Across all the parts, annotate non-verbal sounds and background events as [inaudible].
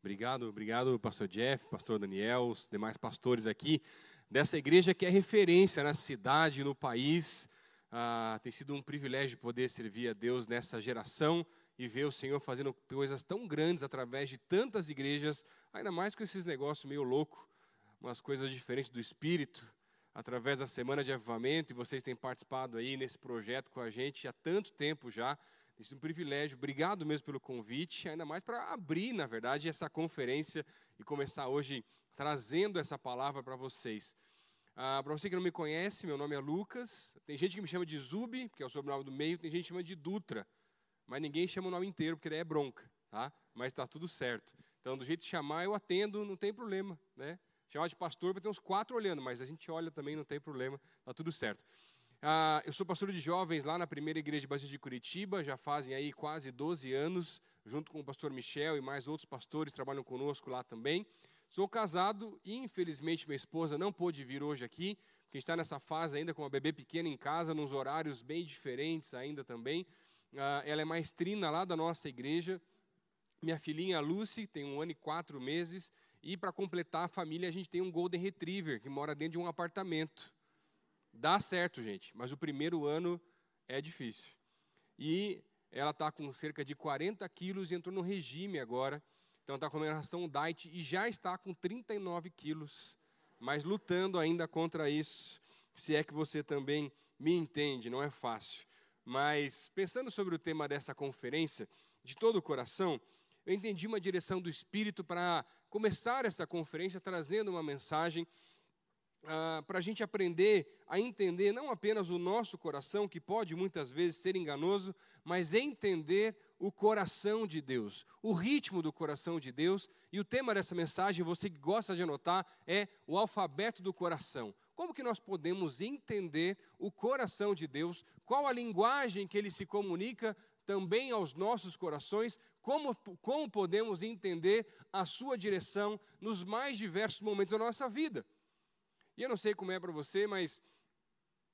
Obrigado, obrigado, pastor Jeff, pastor Daniel, os demais pastores aqui dessa igreja que é referência na cidade, no país. Ah, tem sido um privilégio poder servir a Deus nessa geração e ver o Senhor fazendo coisas tão grandes através de tantas igrejas, ainda mais com esses negócios meio loucos, umas coisas diferentes do Espírito, através da Semana de Avivamento, e vocês têm participado aí nesse projeto com a gente há tanto tempo já. Tem sido um privilégio. Obrigado mesmo pelo convite, ainda mais para abrir, na verdade, essa conferência e começar hoje trazendo essa palavra para vocês. Ah, para você que não me conhece, meu nome é Lucas. Tem gente que me chama de Zub, que é o sobrenome do meio, tem gente que chama de Dutra, mas ninguém chama o nome inteiro, porque daí é bronca, tá? Mas está tudo certo. Então, do jeito de chamar, eu atendo, não tem problema, né? Chamar de pastor, vai ter uns quatro olhando, mas a gente olha também, não tem problema, está tudo certo. Ah, eu sou pastor de jovens lá na primeira igreja de Batista de Curitiba, já fazem aí quase 12 anos, junto com o pastor Michel e mais outros pastores trabalham conosco lá também. Sou casado e, infelizmente, minha esposa não pôde vir hoje aqui, porque está nessa fase ainda com uma bebê pequena em casa, nos horários bem diferentes ainda também. Ah, ela é maestrina lá da nossa igreja. Minha filhinha Lucy tem um ano e quatro meses. E para completar a família, a gente tem um Golden Retriever que mora dentro de um apartamento. Dá certo, gente, mas o primeiro ano é difícil. E ela está com cerca de 40 quilos e entrou no regime agora. Então está com a ração diet e já está com 39 quilos, mas lutando ainda contra isso. Se é que você também me entende, não é fácil. Mas pensando sobre o tema dessa conferência, de todo o coração, eu entendi uma direção do Espírito para começar essa conferência trazendo uma mensagem ah, para a gente aprender a entender não apenas o nosso coração, que pode muitas vezes ser enganoso, mas entender o coração de Deus, o ritmo do coração de Deus. E o tema dessa mensagem, você que gosta de anotar, é o alfabeto do coração. Como que nós podemos entender o coração de Deus? Qual a linguagem que ele se comunica também aos nossos corações? Como, como podemos entender a sua direção nos mais diversos momentos da nossa vida? E eu não sei como é para você, mas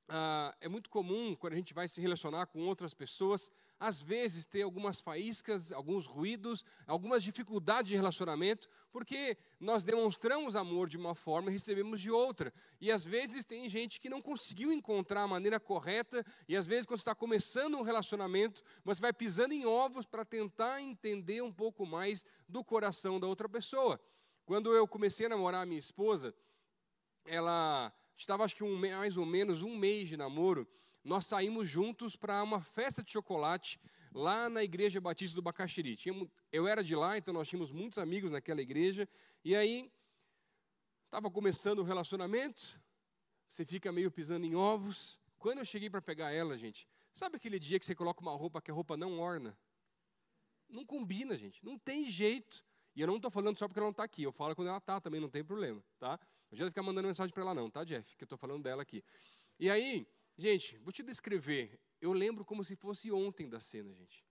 ah, é muito comum quando a gente vai se relacionar com outras pessoas, às vezes ter algumas faíscas, alguns ruídos, algumas dificuldades de relacionamento, porque nós demonstramos amor de uma forma e recebemos de outra. E às vezes tem gente que não conseguiu encontrar a maneira correta, e às vezes quando está começando um relacionamento, você vai pisando em ovos para tentar entender um pouco mais do coração da outra pessoa. Quando eu comecei a namorar a minha esposa, ela estava acho que um, mais ou menos um mês de namoro, nós saímos juntos para uma festa de chocolate lá na igreja batista do Bacaxiri. eu era de lá, então nós tínhamos muitos amigos naquela igreja, e aí estava começando o relacionamento, você fica meio pisando em ovos. Quando eu cheguei para pegar ela, gente, sabe aquele dia que você coloca uma roupa que a roupa não orna? Não combina, gente, não tem jeito. E eu não estou falando só porque ela não está aqui, eu falo quando ela está também, não tem problema, tá? Não adianta ficar mandando mensagem para ela não, tá, Jeff? Que eu estou falando dela aqui. E aí, gente, vou te descrever. Eu lembro como se fosse ontem da cena, gente.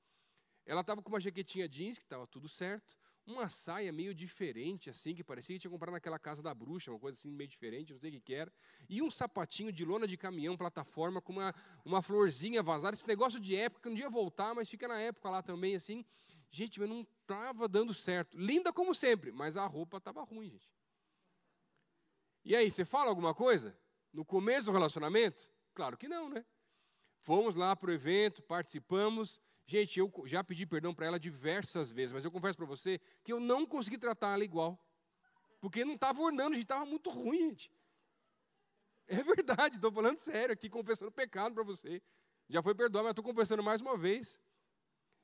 Ela estava com uma jaquetinha jeans, que estava tudo certo, uma saia meio diferente, assim, que parecia que tinha comprado naquela casa da bruxa, uma coisa assim meio diferente, não sei o que, que era, e um sapatinho de lona de caminhão, plataforma, com uma, uma florzinha vazada, esse negócio de época, que não ia voltar, mas fica na época lá também, assim. Gente, mas não estava dando certo. Linda como sempre, mas a roupa estava ruim, gente. E aí, você fala alguma coisa? No começo do relacionamento? Claro que não, né? Fomos lá para o evento, participamos. Gente, eu já pedi perdão para ela diversas vezes, mas eu confesso para você que eu não consegui tratar ela igual. Porque não estava ornando, gente estava muito ruim, gente. É verdade, estou falando sério aqui, confessando pecado para você. Já foi perdoado, mas estou confessando mais uma vez.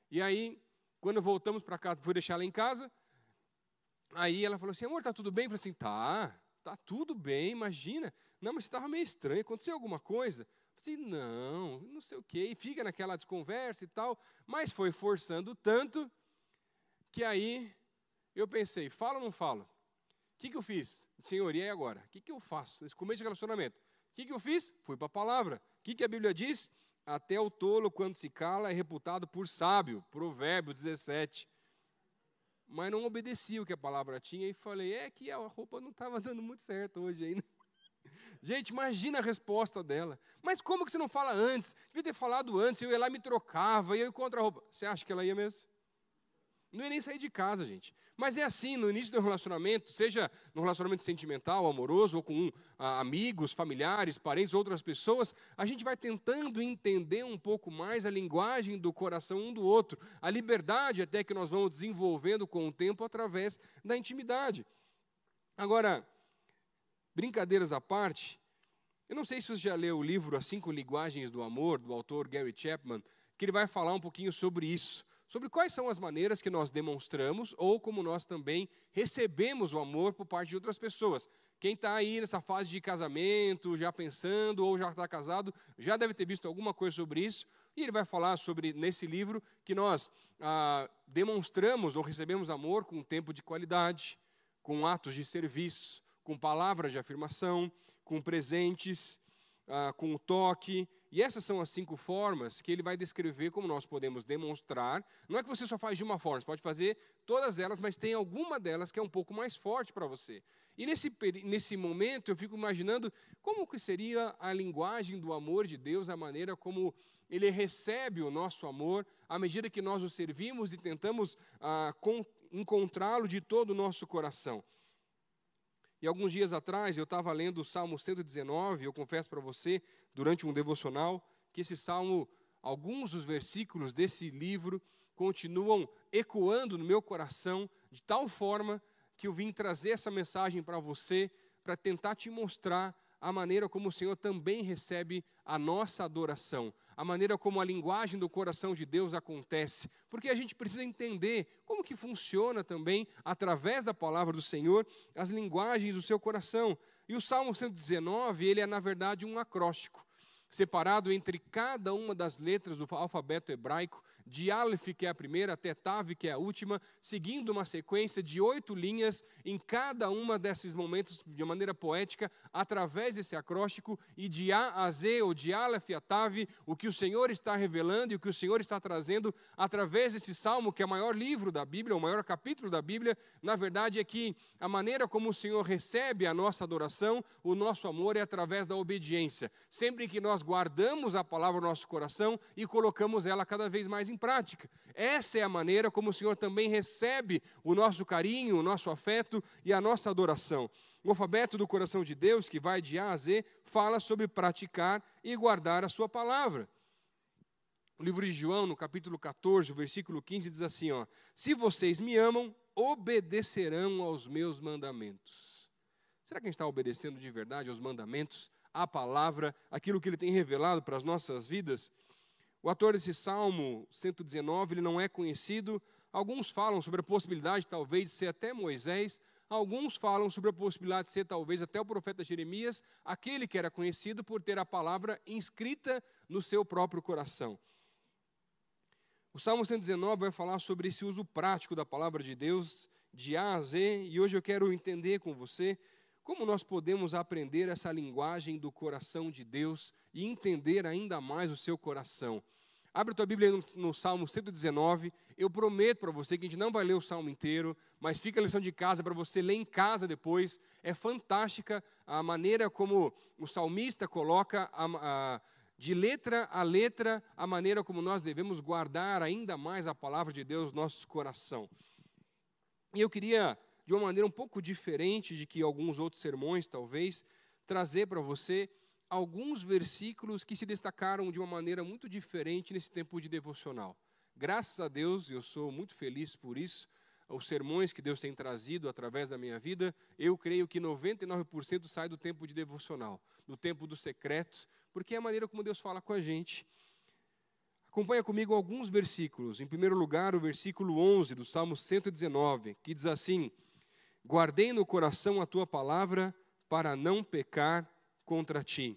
E aí, quando voltamos para casa, fui deixar ela em casa, aí ela falou assim, amor, tá tudo bem? Eu falei assim, tá. Tá tudo bem, imagina. Não, mas estava meio estranho, aconteceu alguma coisa? Assim, não, não sei o quê. E fica naquela desconversa e tal. Mas foi forçando tanto que aí eu pensei, falo ou não falo? O que, que eu fiz? Senhor, e aí agora? O que, que eu faço nesse começo de relacionamento? O que, que eu fiz? Fui para a palavra. O que, que a Bíblia diz? Até o tolo, quando se cala, é reputado por sábio. Provérbio 17 mas não obedeci o que a palavra tinha e falei: é que a roupa não estava [laughs] dando muito certo hoje ainda. [laughs] Gente, imagina a resposta dela. Mas como que você não fala antes? Devia ter falado antes, eu ia lá e me trocava, e eu encontro a roupa. Você acha que ela ia mesmo? Não ia nem sair de casa, gente. Mas é assim, no início do relacionamento, seja no relacionamento sentimental, amoroso, ou com ah, amigos, familiares, parentes, outras pessoas, a gente vai tentando entender um pouco mais a linguagem do coração um do outro, a liberdade até que nós vamos desenvolvendo com o tempo através da intimidade. Agora, brincadeiras à parte, eu não sei se você já leu o livro As Cinco Linguagens do Amor, do autor Gary Chapman, que ele vai falar um pouquinho sobre isso sobre quais são as maneiras que nós demonstramos ou como nós também recebemos o amor por parte de outras pessoas. Quem está aí nessa fase de casamento, já pensando ou já está casado, já deve ter visto alguma coisa sobre isso. E ele vai falar sobre, nesse livro, que nós ah, demonstramos ou recebemos amor com tempo de qualidade, com atos de serviço, com palavras de afirmação, com presentes, ah, com o toque. E essas são as cinco formas que ele vai descrever como nós podemos demonstrar. Não é que você só faz de uma forma, você pode fazer todas elas, mas tem alguma delas que é um pouco mais forte para você. E nesse, nesse momento eu fico imaginando como que seria a linguagem do amor de Deus, a maneira como ele recebe o nosso amor, à medida que nós o servimos e tentamos ah, encontrá-lo de todo o nosso coração. E alguns dias atrás eu estava lendo o Salmo 119, eu confesso para você, durante um devocional, que esse salmo, alguns dos versículos desse livro continuam ecoando no meu coração de tal forma que eu vim trazer essa mensagem para você, para tentar te mostrar a maneira como o Senhor também recebe a nossa adoração, a maneira como a linguagem do coração de Deus acontece, porque a gente precisa entender como que funciona também, através da palavra do Senhor, as linguagens do seu coração. E o Salmo 119, ele é na verdade um acróstico, separado entre cada uma das letras do alfabeto hebraico, de Aleph, que é a primeira, até Tav, que é a última, seguindo uma sequência de oito linhas em cada uma desses momentos, de maneira poética, através desse acróstico, e de A a Z, ou de Aleph a Tav, o que o Senhor está revelando e o que o Senhor está trazendo através desse salmo, que é o maior livro da Bíblia, o maior capítulo da Bíblia, na verdade é que a maneira como o Senhor recebe a nossa adoração, o nosso amor é através da obediência. Sempre que nós guardamos a palavra no nosso coração e colocamos ela cada vez mais em prática. Essa é a maneira como o Senhor também recebe o nosso carinho, o nosso afeto e a nossa adoração. O alfabeto do coração de Deus, que vai de A a Z, fala sobre praticar e guardar a sua palavra. O livro de João, no capítulo 14, versículo 15, diz assim: ó, Se vocês me amam, obedecerão aos meus mandamentos. Será que a gente está obedecendo de verdade aos mandamentos, à palavra, aquilo que ele tem revelado para as nossas vidas? O autor desse Salmo 119, ele não é conhecido. Alguns falam sobre a possibilidade, talvez, de ser até Moisés. Alguns falam sobre a possibilidade de ser, talvez, até o profeta Jeremias, aquele que era conhecido por ter a palavra inscrita no seu próprio coração. O Salmo 119 vai falar sobre esse uso prático da palavra de Deus, de A a Z, e hoje eu quero entender com você como nós podemos aprender essa linguagem do coração de Deus e entender ainda mais o seu coração? Abre tua Bíblia no, no Salmo 119. Eu prometo para você que a gente não vai ler o Salmo inteiro, mas fica a lição de casa para você ler em casa depois. É fantástica a maneira como o salmista coloca a, a, de letra a letra a maneira como nós devemos guardar ainda mais a palavra de Deus no nosso coração. E eu queria de uma maneira um pouco diferente de que alguns outros sermões, talvez, trazer para você alguns versículos que se destacaram de uma maneira muito diferente nesse tempo de devocional. Graças a Deus, eu sou muito feliz por isso. Os sermões que Deus tem trazido através da minha vida, eu creio que 99% sai do tempo de devocional, do tempo dos secretos, porque é a maneira como Deus fala com a gente. Acompanha comigo alguns versículos. Em primeiro lugar, o versículo 11 do Salmo 119, que diz assim: Guardei no coração a tua palavra para não pecar contra ti.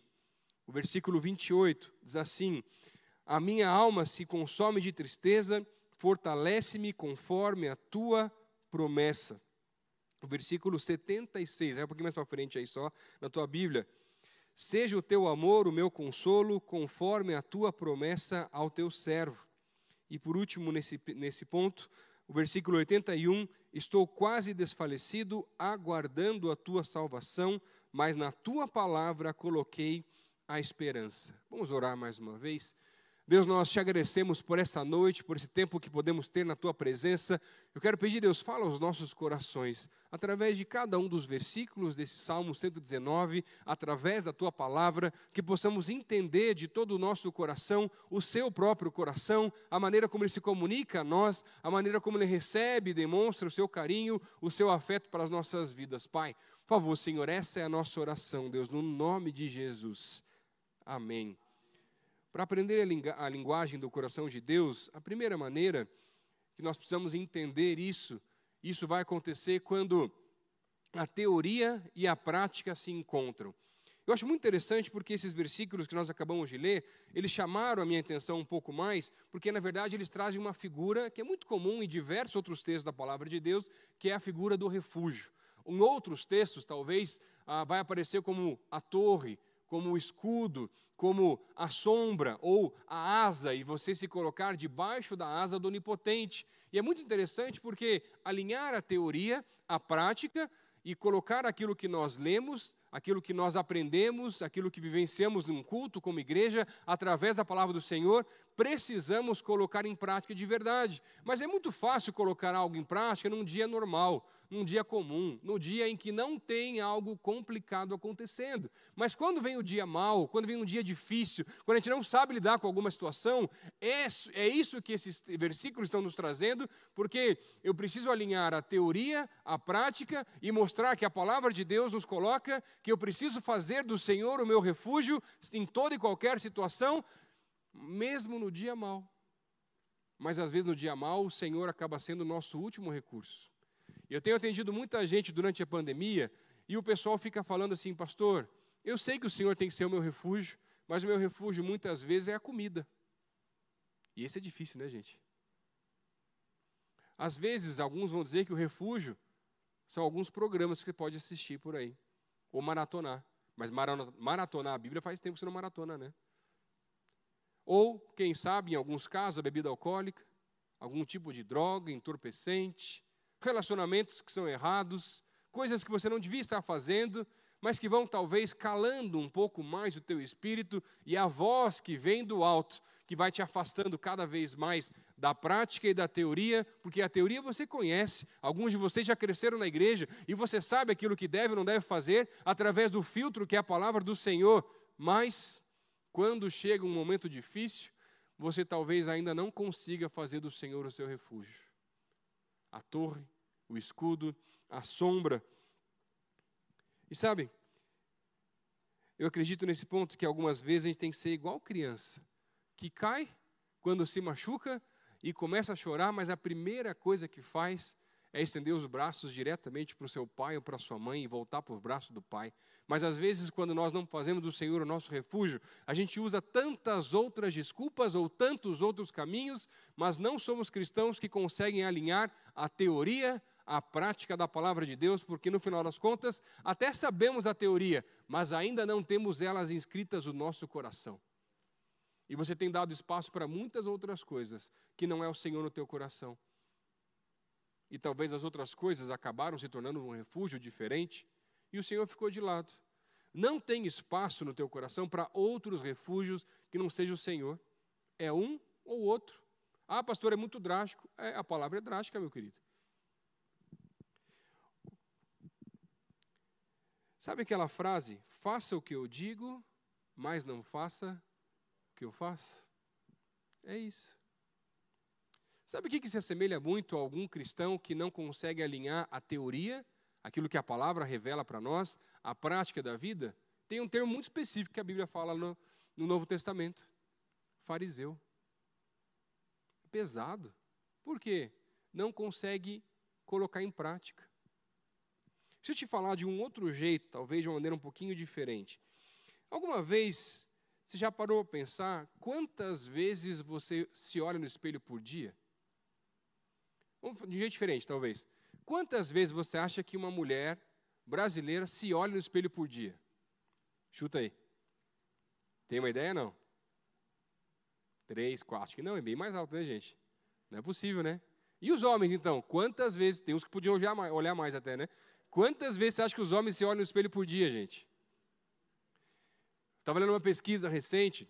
O versículo 28 diz assim: A minha alma se consome de tristeza, fortalece-me conforme a tua promessa. O versículo 76, é um pouquinho mais para frente aí só, na tua Bíblia. Seja o teu amor o meu consolo, conforme a tua promessa ao teu servo. E por último, nesse, nesse ponto, o versículo 81, estou quase desfalecido, aguardando a tua salvação, mas na tua palavra coloquei a esperança. Vamos orar mais uma vez. Deus, nós te agradecemos por essa noite, por esse tempo que podemos ter na tua presença. Eu quero pedir, Deus, fala aos nossos corações, através de cada um dos versículos desse Salmo 119, através da tua palavra, que possamos entender de todo o nosso coração, o seu próprio coração, a maneira como ele se comunica a nós, a maneira como ele recebe e demonstra o seu carinho, o seu afeto para as nossas vidas. Pai, por favor, Senhor, essa é a nossa oração, Deus, no nome de Jesus. Amém. Para aprender a, linguagem do coração de Deus, a primeira maneira que nós precisamos entender isso, isso vai acontecer quando a teoria e a prática se encontram. Eu acho muito interessante porque esses versículos que nós acabamos de ler, eles chamaram a minha atenção um pouco mais, porque na verdade eles trazem uma figura que é muito comum em diversos outros textos da palavra de Deus, que é a figura do refúgio. Em outros textos, talvez, ah, vai aparecer como a torre, como o escudo, como a sombra ou a asa, e você se colocar debaixo da asa do onipotente. E é muito interessante porque alinhar a teoria à prática e colocar aquilo que nós lemos, aquilo que nós aprendemos, aquilo que vivenciamos num culto como igreja, através da palavra do Senhor, precisamos colocar em prática de verdade. Mas é muito fácil colocar algo em prática num dia normal, num dia comum, no dia em que não tem algo complicado acontecendo. Mas quando vem o dia mau, quando vem um dia difícil, quando a gente não sabe lidar com alguma situação, é, é isso que esses versículos estão nos trazendo, porque eu preciso alinhar a teoria, a prática e mostrar que a palavra de Deus nos coloca que eu preciso fazer do Senhor o meu refúgio em toda e qualquer situação, mesmo no dia mau. Mas às vezes no dia mau, o Senhor acaba sendo o nosso último recurso. Eu tenho atendido muita gente durante a pandemia e o pessoal fica falando assim, pastor, eu sei que o Senhor tem que ser o meu refúgio, mas o meu refúgio muitas vezes é a comida. E esse é difícil, né, gente? Às vezes, alguns vão dizer que o refúgio são alguns programas que você pode assistir por aí, ou maratonar. Mas maratonar a Bíblia faz tempo que você não maratona, né? Ou, quem sabe, em alguns casos, a bebida alcoólica, algum tipo de droga, entorpecente, relacionamentos que são errados, coisas que você não devia estar fazendo, mas que vão talvez calando um pouco mais o teu espírito e a voz que vem do alto, que vai te afastando cada vez mais da prática e da teoria, porque a teoria você conhece, alguns de vocês já cresceram na igreja e você sabe aquilo que deve ou não deve fazer através do filtro que é a palavra do Senhor, mas quando chega um momento difícil, você talvez ainda não consiga fazer do Senhor o seu refúgio. A torre o escudo, a sombra. E sabe, eu acredito nesse ponto que algumas vezes a gente tem que ser igual criança, que cai quando se machuca e começa a chorar, mas a primeira coisa que faz é estender os braços diretamente para o seu pai ou para sua mãe e voltar para os braços do pai. Mas às vezes, quando nós não fazemos do Senhor o nosso refúgio, a gente usa tantas outras desculpas ou tantos outros caminhos, mas não somos cristãos que conseguem alinhar a teoria a prática da palavra de Deus, porque no final das contas, até sabemos a teoria, mas ainda não temos elas inscritas no nosso coração. E você tem dado espaço para muitas outras coisas que não é o Senhor no teu coração. E talvez as outras coisas acabaram se tornando um refúgio diferente e o Senhor ficou de lado. Não tem espaço no teu coração para outros refúgios que não seja o Senhor. É um ou outro. Ah, pastor, é muito drástico. É, a palavra é drástica, meu querido. Sabe aquela frase? Faça o que eu digo, mas não faça o que eu faço? É isso. Sabe o que, que se assemelha muito a algum cristão que não consegue alinhar a teoria, aquilo que a palavra revela para nós, a prática da vida? Tem um termo muito específico que a Bíblia fala no, no Novo Testamento: fariseu. Pesado. Por quê? Não consegue colocar em prática. Se eu te falar de um outro jeito, talvez de uma maneira um pouquinho diferente. Alguma vez você já parou a pensar quantas vezes você se olha no espelho por dia? De um jeito diferente, talvez. Quantas vezes você acha que uma mulher brasileira se olha no espelho por dia? Chuta aí. Tem uma ideia, não? Três, quatro. Acho que não, é bem mais alto, né, gente? Não é possível, né? E os homens, então? Quantas vezes? Tem uns que podiam olhar mais, olhar mais até, né? Quantas vezes você acha que os homens se olham no espelho por dia, gente? Estava lendo uma pesquisa recente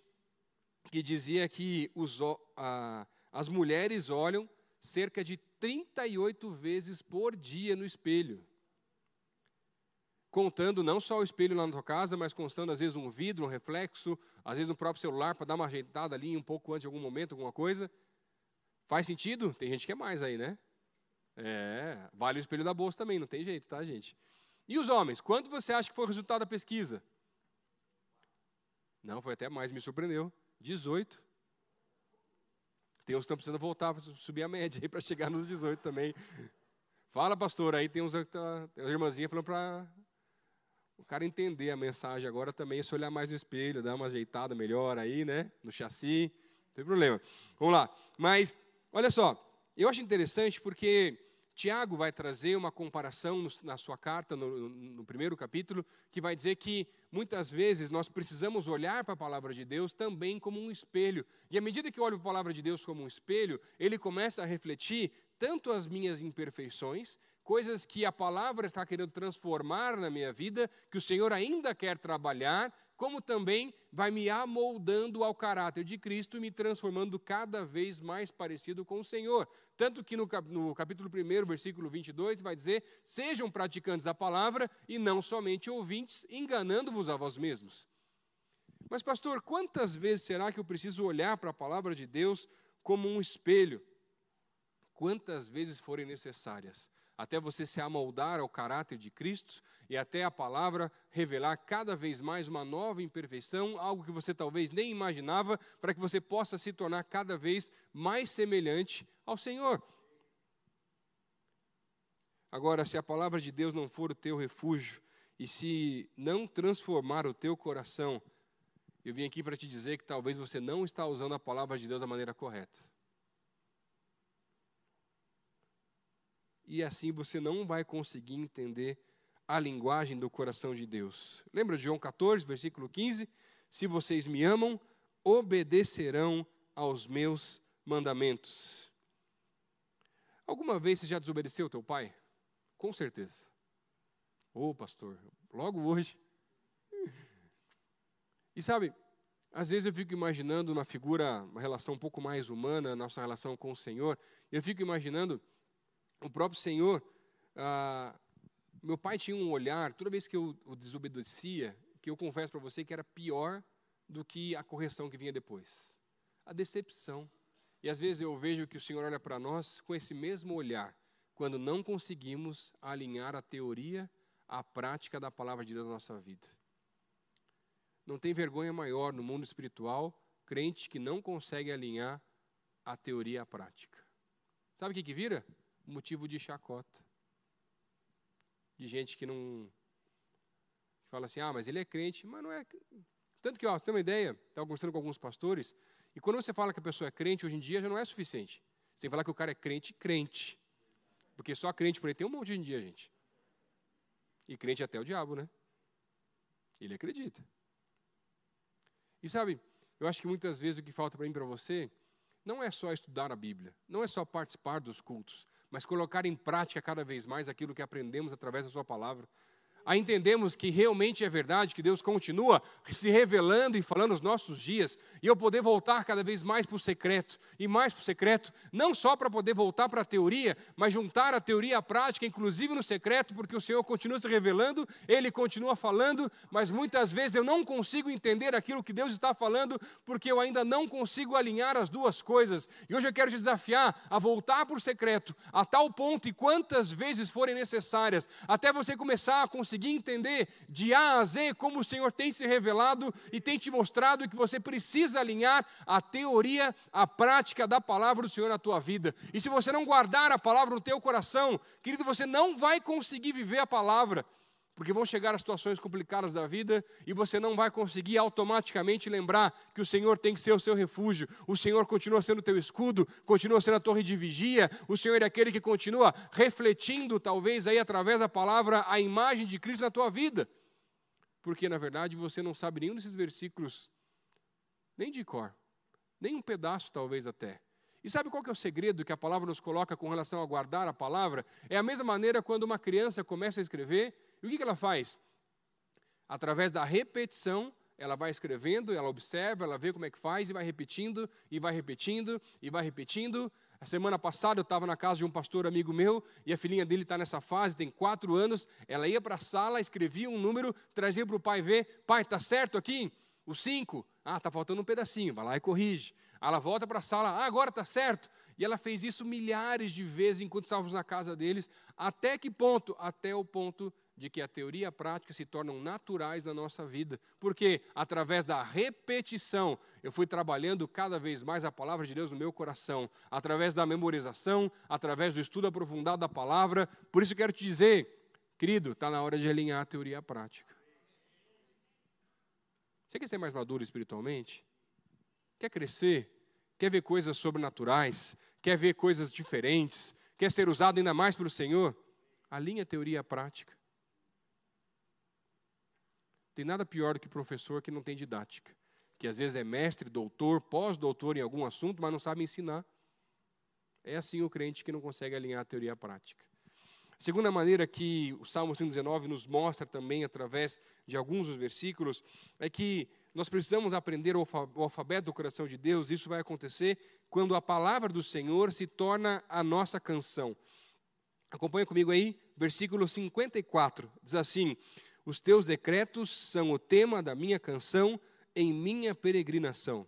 que dizia que os, a, as mulheres olham cerca de 38 vezes por dia no espelho. Contando não só o espelho lá na sua casa, mas contando às vezes um vidro, um reflexo, às vezes no próprio celular para dar uma ajeitada ali um pouco antes de algum momento, alguma coisa. Faz sentido? Tem gente que é mais aí, né? É, vale o espelho da bolsa também, não tem jeito, tá, gente? E os homens? Quanto você acha que foi o resultado da pesquisa? Não, foi até mais, me surpreendeu. 18. Tem uns que estão precisando voltar subir a média aí para chegar nos 18 também. Fala, pastor, aí tem uns tá, tem uma irmãzinha falando para o cara entender a mensagem agora também, se olhar mais no espelho, dar uma ajeitada melhor aí, né? No chassi, não tem problema. Vamos lá. Mas, olha só, eu acho interessante porque Tiago vai trazer uma comparação na sua carta, no, no, primeiro capítulo, que vai dizer que muitas vezes nós precisamos olhar para a palavra de Deus também como um espelho. E à medida que eu olho para a palavra de Deus como um espelho, ele começa a refletir tanto as minhas imperfeições, coisas que a palavra está querendo transformar na minha vida, que o Senhor ainda quer trabalhar, como também vai me amoldando ao caráter de Cristo e me transformando cada vez mais parecido com o Senhor. Tanto que no, capítulo 1, versículo 22, vai dizer: Sejam praticantes da palavra e não somente ouvintes, enganando-vos a vós mesmos. Mas, pastor, quantas vezes será que eu preciso olhar para a palavra de Deus como um espelho? Quantas vezes forem necessárias até você se amoldar ao caráter de Cristo e até a palavra revelar cada vez mais uma nova imperfeição, algo que você talvez nem imaginava, para que você possa se tornar cada vez mais semelhante ao Senhor. Agora, se a palavra de Deus não for o teu refúgio e se não transformar o teu coração, eu vim aqui para te dizer que talvez você não está usando a palavra de Deus da maneira correta. E assim você não vai conseguir entender a linguagem do coração de Deus. Lembra de João 14, versículo 15? Se vocês me amam, obedecerão aos meus mandamentos. Alguma vez você já desobedeceu teu pai? Com certeza. Ô oh, pastor, logo hoje. E sabe, às vezes eu fico imaginando uma figura, uma relação um pouco mais humana, nossa relação com o Senhor. Eu fico imaginando o próprio Senhor, ah, meu pai tinha um olhar, toda vez que eu o desobedecia, que eu confesso para você que era pior do que a correção que vinha depois. A decepção. E às vezes eu vejo que o Senhor olha para nós com esse mesmo olhar, quando não conseguimos alinhar a teoria à prática da palavra de Deus na nossa vida. Não tem vergonha maior no mundo espiritual crente que não consegue alinhar a teoria à prática. Sabe o que, que vira? Motivo de chacota. De gente que não. Que fala assim, ah, mas ele é crente, mas não é. Tanto que, ó, você tem uma ideia, estava conversando com alguns pastores, e quando você fala que a pessoa é crente, hoje em dia já não é suficiente. Você tem que falar que o cara é crente, crente. Porque só crente por aí tem um monte hoje em dia, gente. E crente até o diabo, né? Ele acredita. E sabe, eu acho que muitas vezes o que falta para mim para você não é só estudar a Bíblia, não é só participar dos cultos, mas colocar em prática cada vez mais aquilo que aprendemos através da Sua palavra a entendemos que realmente é verdade, que Deus continua se revelando e falando nos nossos dias, e eu poder voltar cada vez mais para o secreto, e mais para o secreto, não só para poder voltar para a teoria, mas juntar a teoria à prática, inclusive no secreto, porque o Senhor continua se revelando, Ele continua falando, mas muitas vezes eu não consigo entender aquilo que Deus está falando, porque eu ainda não consigo alinhar as duas coisas, e hoje eu quero te desafiar a voltar para o secreto, a tal ponto, e quantas vezes forem necessárias, até você começar a conseguir conseguir entender de A a Z como o Senhor tem se revelado e tem te mostrado que você precisa alinhar a teoria à prática da palavra do Senhor na tua vida. E se você não guardar a palavra no teu coração, querido, você não vai conseguir viver a palavra porque vão chegar as situações complicadas da vida e você não vai conseguir automaticamente lembrar que o Senhor tem que ser o seu refúgio, o Senhor continua sendo o teu escudo, continua sendo a torre de vigia, o Senhor é aquele que continua refletindo, talvez aí através da palavra, a imagem de Cristo na tua vida. Porque na verdade você não sabe nenhum desses versículos, nem de cor, nem um pedaço talvez até. E sabe qual que é o segredo que a palavra nos coloca com relação a guardar a palavra? É a mesma maneira quando uma criança começa a escrever e o que ela faz? Através da repetição, ela vai escrevendo, ela observa, ela vê como é que faz e vai repetindo, e vai repetindo, e vai repetindo. A semana passada eu estava na casa de um pastor amigo meu e a filhinha dele está nessa fase, tem quatro anos. Ela ia para a sala, escrevia um número, trazia para o pai ver: pai, está certo aqui? O cinco? Ah, está faltando um pedacinho, vai lá e corrige. Ela volta para a sala, ah, agora está certo. E ela fez isso milhares de vezes enquanto estávamos na casa deles. Até que ponto? Até o ponto de que a teoria e a prática se tornam naturais na nossa vida. Porque através da repetição, eu fui trabalhando cada vez mais a palavra de Deus no meu coração, através da memorização, através do estudo aprofundado da palavra. Por isso quero te dizer, querido, está na hora de alinhar a teoria e a prática. Você quer ser mais maduro espiritualmente? Quer crescer? Quer ver coisas sobrenaturais? Quer ver coisas diferentes? Quer ser usado ainda mais pelo Senhor? Alinha a teoria a prática. Tem nada pior do que professor que não tem didática, que às vezes é mestre, doutor, pós-doutor em algum assunto, mas não sabe ensinar. É assim o crente que não consegue alinhar a teoria à prática. A segunda maneira que o Salmo 119 nos mostra também, através de alguns dos versículos, é que nós precisamos aprender o alfabeto do coração de Deus. Isso vai acontecer quando a palavra do Senhor se torna a nossa canção. Acompanha comigo aí, versículo 54. Diz assim: os teus decretos são o tema da minha canção em minha peregrinação.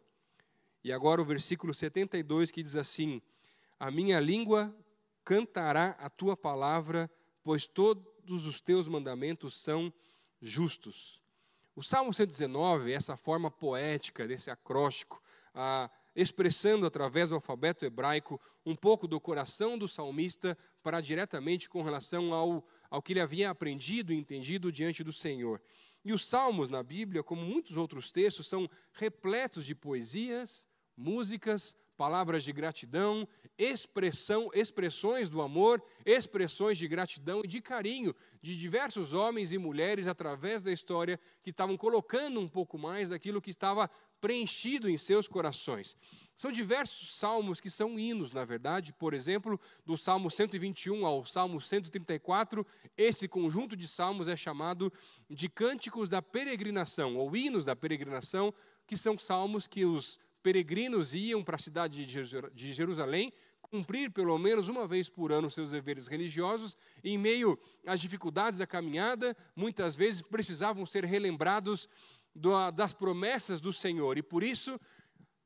E agora o versículo 72 que diz assim: A minha língua cantará a tua palavra, pois todos os teus mandamentos são justos. O Salmo 119, essa forma poética desse acróstico, expressando através do alfabeto hebraico um pouco do coração do salmista para diretamente com relação ao, ao que ele havia aprendido e entendido diante do Senhor. E os salmos na Bíblia, como muitos outros textos, são repletos de poesias, músicas, palavras de gratidão, expressão, expressões do amor, expressões de gratidão e de carinho de diversos homens e mulheres através da história que estavam colocando um pouco mais daquilo que estava preenchido em seus corações. São diversos salmos que são hinos, na verdade, por exemplo, do Salmo 121 ao Salmo 134, esse conjunto de salmos é chamado de cânticos da peregrinação, ou hinos da peregrinação, que são salmos que os peregrinos iam para a cidade de Jerusalém cumprir pelo menos uma vez por ano seus deveres religiosos, em meio às dificuldades da caminhada, muitas vezes precisavam ser relembrados das promessas do Senhor, e por isso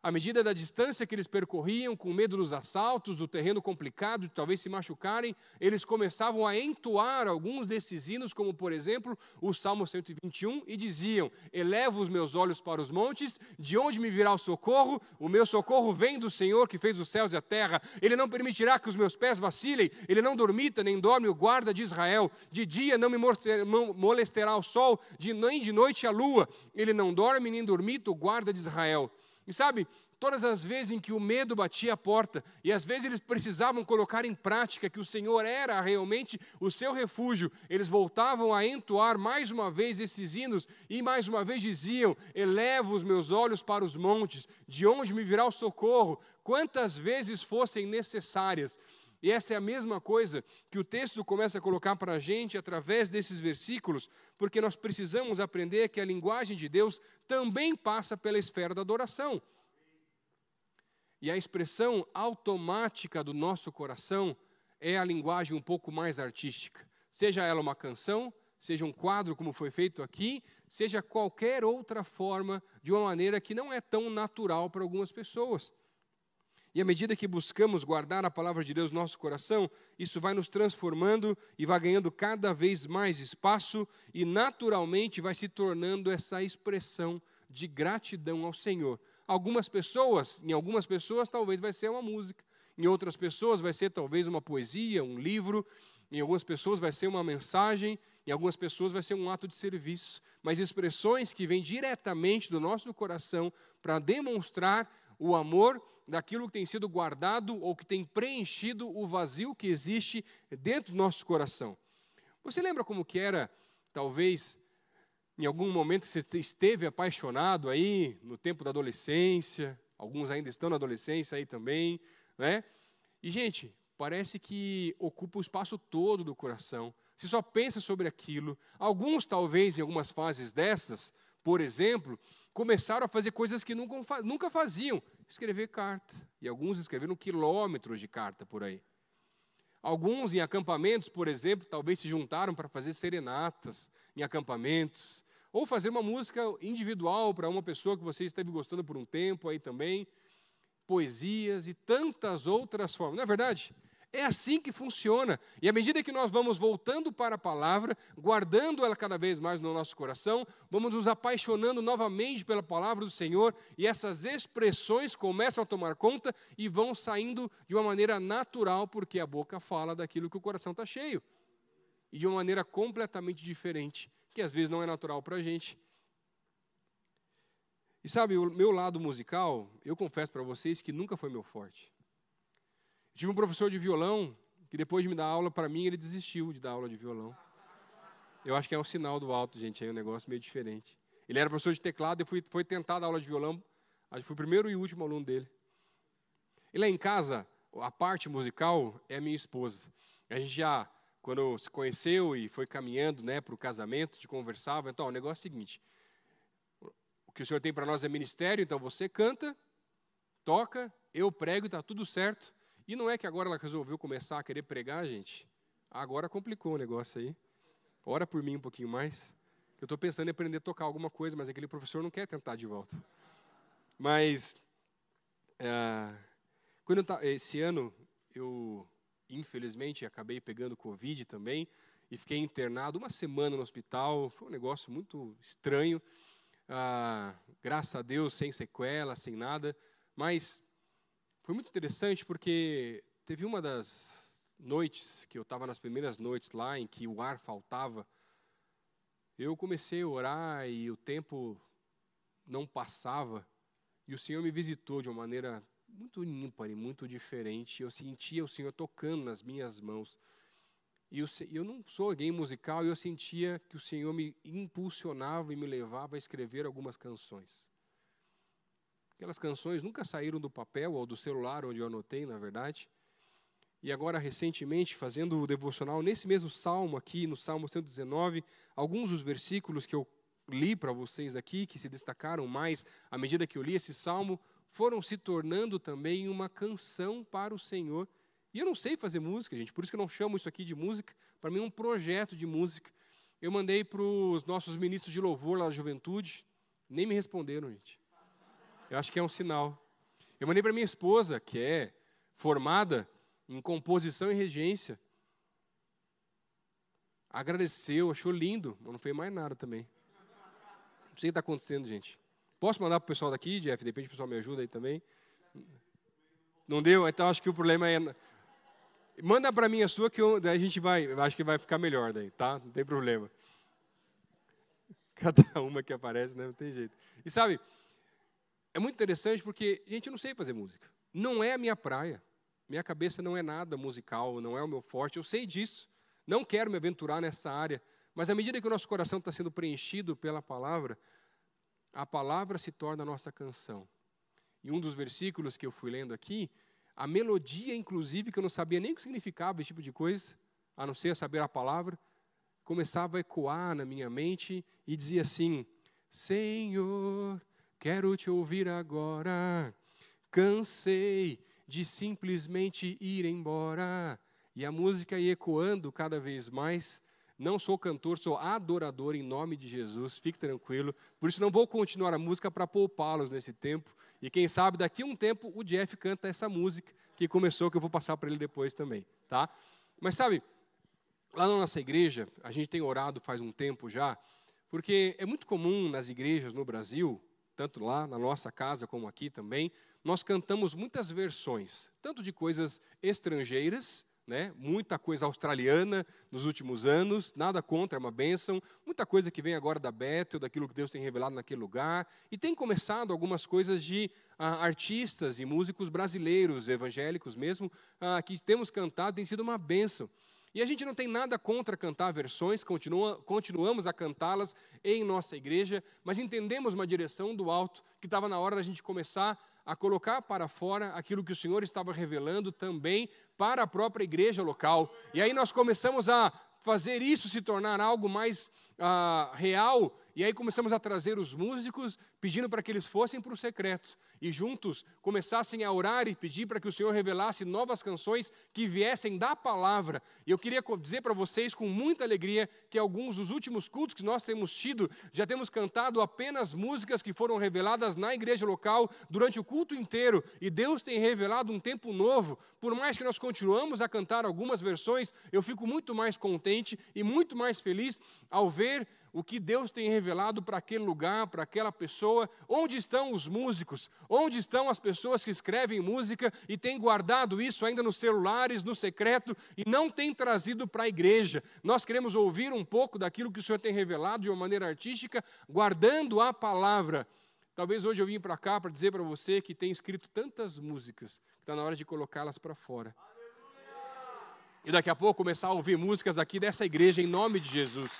à medida da distância que eles percorriam, com medo dos assaltos, do terreno complicado, de talvez se machucarem, eles começavam a entoar alguns desses hinos, como por exemplo o Salmo 121, e diziam: Elevo os meus olhos para os montes, de onde me virá o socorro? O meu socorro vem do Senhor que fez os céus e a terra. Ele não permitirá que os meus pés vacilem, ele não dormita nem dorme o guarda de Israel. De dia não me molestará o sol, de nem de noite a lua. Ele não dorme nem dormita o guarda de Israel. E sabe, todas as vezes em que o medo batia a porta, e às vezes eles precisavam colocar em prática que o Senhor era realmente o seu refúgio, eles voltavam a entoar mais uma vez esses hinos e mais uma vez diziam: Elevo os meus olhos para os montes, de onde me virá o socorro, quantas vezes fossem necessárias. E essa é a mesma coisa que o texto começa a colocar para a gente através desses versículos, porque nós precisamos aprender que a linguagem de Deus também passa pela esfera da adoração. E a expressão automática do nosso coração é a linguagem um pouco mais artística. Seja ela uma canção, seja um quadro como foi feito aqui, seja qualquer outra forma, de uma maneira que não é tão natural para algumas pessoas. E à medida que buscamos guardar a palavra de Deus no nosso coração, isso vai nos transformando e vai ganhando cada vez mais espaço e naturalmente vai se tornando essa expressão de gratidão ao Senhor. Algumas pessoas, em algumas pessoas talvez vai ser uma música, em outras pessoas vai ser talvez uma poesia, um livro, em algumas pessoas vai ser uma mensagem, em algumas pessoas vai ser um ato de serviço, mas expressões que vêm diretamente do nosso coração para demonstrar o amor daquilo que tem sido guardado ou que tem preenchido o vazio que existe dentro do nosso coração. Você lembra como que era, talvez, em algum momento você esteve apaixonado aí no tempo da adolescência, alguns ainda estão na adolescência aí também, né? E gente, parece que ocupa o espaço todo do coração. Você só pensa sobre aquilo. Alguns talvez em algumas fases dessas por exemplo, começaram a fazer coisas que nunca, faziam, escrever carta. E alguns escreveram quilômetros de carta por aí. Alguns em acampamentos, por exemplo, talvez se juntaram para fazer serenatas em acampamentos, ou fazer uma música individual para uma pessoa que você esteve gostando por um tempo aí também, poesias e tantas outras formas. Não é verdade? É assim que funciona. E à medida que nós vamos voltando para a palavra, guardando ela cada vez mais no nosso coração, vamos nos apaixonando novamente pela palavra do Senhor, e essas expressões começam a tomar conta e vão saindo de uma maneira natural, porque a boca fala daquilo que o coração está cheio. E de uma maneira completamente diferente, que às vezes não é natural para a gente. E sabe, o meu lado musical, eu confesso para vocês que nunca foi meu forte. Tive um professor de violão que depois de me dar aula para mim, ele desistiu de dar aula de violão. Eu acho que é um sinal do alto, gente, é um negócio meio diferente. Ele era professor de teclado e fui, foi tentar dar aula de violão. Acho fui o primeiro e último aluno dele. E lá em casa, a parte musical é a minha esposa. A gente já, quando se conheceu e foi caminhando né, para o casamento, de conversava. Então, o negócio é o seguinte: o que o senhor tem para nós é ministério, então você canta, toca, eu prego está tudo certo. E não é que agora ela resolveu começar a querer pregar, gente. Agora complicou o negócio aí. Ora por mim um pouquinho mais. Eu estou pensando em aprender a tocar alguma coisa, mas aquele professor não quer tentar de volta. Mas, é, quando esse ano, eu, infelizmente, acabei pegando Covid também e fiquei internado uma semana no hospital. Foi um negócio muito estranho. Ah, graças a Deus, sem sequela, sem nada. Mas foi muito interessante porque teve uma das noites que eu estava nas primeiras noites lá em que o ar faltava. Eu comecei a orar e o tempo não passava e o Senhor me visitou de uma maneira muito ímpar e muito diferente. Eu sentia o Senhor tocando nas minhas mãos. E eu, eu não sou alguém musical e eu sentia que o Senhor me impulsionava e me levava a escrever algumas canções. Aquelas canções nunca saíram do papel ou do celular onde eu anotei, na verdade. E agora, recentemente, fazendo o devocional, nesse mesmo salmo aqui, no Salmo 119, alguns dos versículos que eu li para vocês aqui, que se destacaram mais à medida que eu li esse salmo, foram se tornando também uma canção para o Senhor. E eu não sei fazer música, gente, por isso que eu não chamo isso aqui de música, para mim é um projeto de música. Eu mandei para os nossos ministros de louvor lá da juventude, nem me responderam, gente. Eu acho que é um sinal. Eu mandei para minha esposa, que é formada em composição e regência. Agradeceu, achou lindo, mas não fez mais nada também. Não sei o que está acontecendo, gente. Posso mandar para o pessoal daqui, Jeff? De repente o pessoal me ajuda aí também. Não deu? Então acho que o problema é. Manda para mim a sua que eu, daí a gente vai. Acho que vai ficar melhor daí, tá? Não tem problema. Cada uma que aparece, né? Não tem jeito. E sabe, é muito interessante porque, gente, eu não sei fazer música. Não é a minha praia. Minha cabeça não é nada musical, não é o meu forte. Eu sei disso. Não quero me aventurar nessa área. Mas à medida que o nosso coração está sendo preenchido pela palavra, a palavra se torna a nossa canção. E um dos versículos que eu fui lendo aqui, a melodia, inclusive, que eu não sabia nem o que significava esse tipo de coisa, a não ser saber a palavra, começava a ecoar na minha mente e dizia assim: Senhor, Quero te ouvir agora. Cansei de simplesmente ir embora. E a música ia ecoando cada vez mais. Não sou cantor, sou adorador em nome de Jesus, fique tranquilo. Por isso não vou continuar a música para poupá-los nesse tempo. E quem sabe daqui a um tempo o Jeff canta essa música que começou, que eu vou passar para ele depois também, tá? Mas sabe, lá na nossa igreja, a gente tem orado faz um tempo já, porque é muito comum nas igrejas no Brasil tanto lá na nossa casa como aqui também, nós cantamos muitas versões, tanto de coisas estrangeiras, né? muita coisa australiana nos últimos anos, nada contra, é uma bênção, muita coisa que vem agora da Bethel, daquilo que Deus tem revelado naquele lugar, e tem começado algumas coisas de ah, artistas e músicos brasileiros, evangélicos mesmo, ah, que temos cantado, tem sido uma bênção. E a gente não tem nada contra cantar versões, continua, continuamos a cantá-las em nossa igreja, mas entendemos uma direção do alto que estava na hora da gente começar a colocar para fora aquilo que o Senhor estava revelando também para a própria igreja local. E aí nós começamos a fazer isso se tornar algo mais ah, real, e aí começamos a trazer os músicos, pedindo para que eles fossem para o secreto e juntos começassem a orar e pedir para que o Senhor revelasse novas canções que viessem da palavra. E eu queria dizer para vocês com muita alegria que alguns dos últimos cultos que nós temos tido, já temos cantado apenas músicas que foram reveladas na igreja local durante o culto inteiro, e Deus tem revelado um tempo novo. Por mais que nós continuamos a cantar algumas versões, eu fico muito mais contente e muito mais feliz ao ver o que Deus tem revelado para aquele lugar, para aquela pessoa, onde estão os músicos, onde estão as pessoas que escrevem música e têm guardado isso ainda nos celulares, no secreto, e não têm trazido para a igreja. Nós queremos ouvir um pouco daquilo que o Senhor tem revelado de uma maneira artística, guardando a palavra. Talvez hoje eu vim para cá para dizer para você que tem escrito tantas músicas, que está na hora de colocá-las para fora. E daqui a pouco começar a ouvir músicas aqui dessa igreja em nome de Jesus.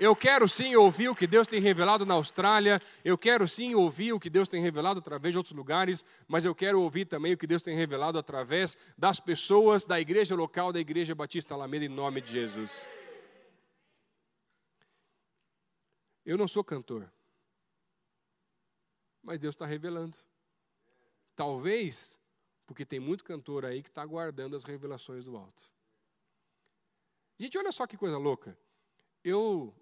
Eu quero sim ouvir o que Deus tem revelado na Austrália, eu quero sim ouvir o que Deus tem revelado através de outros lugares, mas eu quero ouvir também o que Deus tem revelado através das pessoas da igreja local, da Igreja Batista Alameda, em nome de Jesus. Eu não sou cantor, mas Deus está revelando. Talvez porque tem muito cantor aí que está guardando as revelações do alto. Gente, olha só que coisa louca. Eu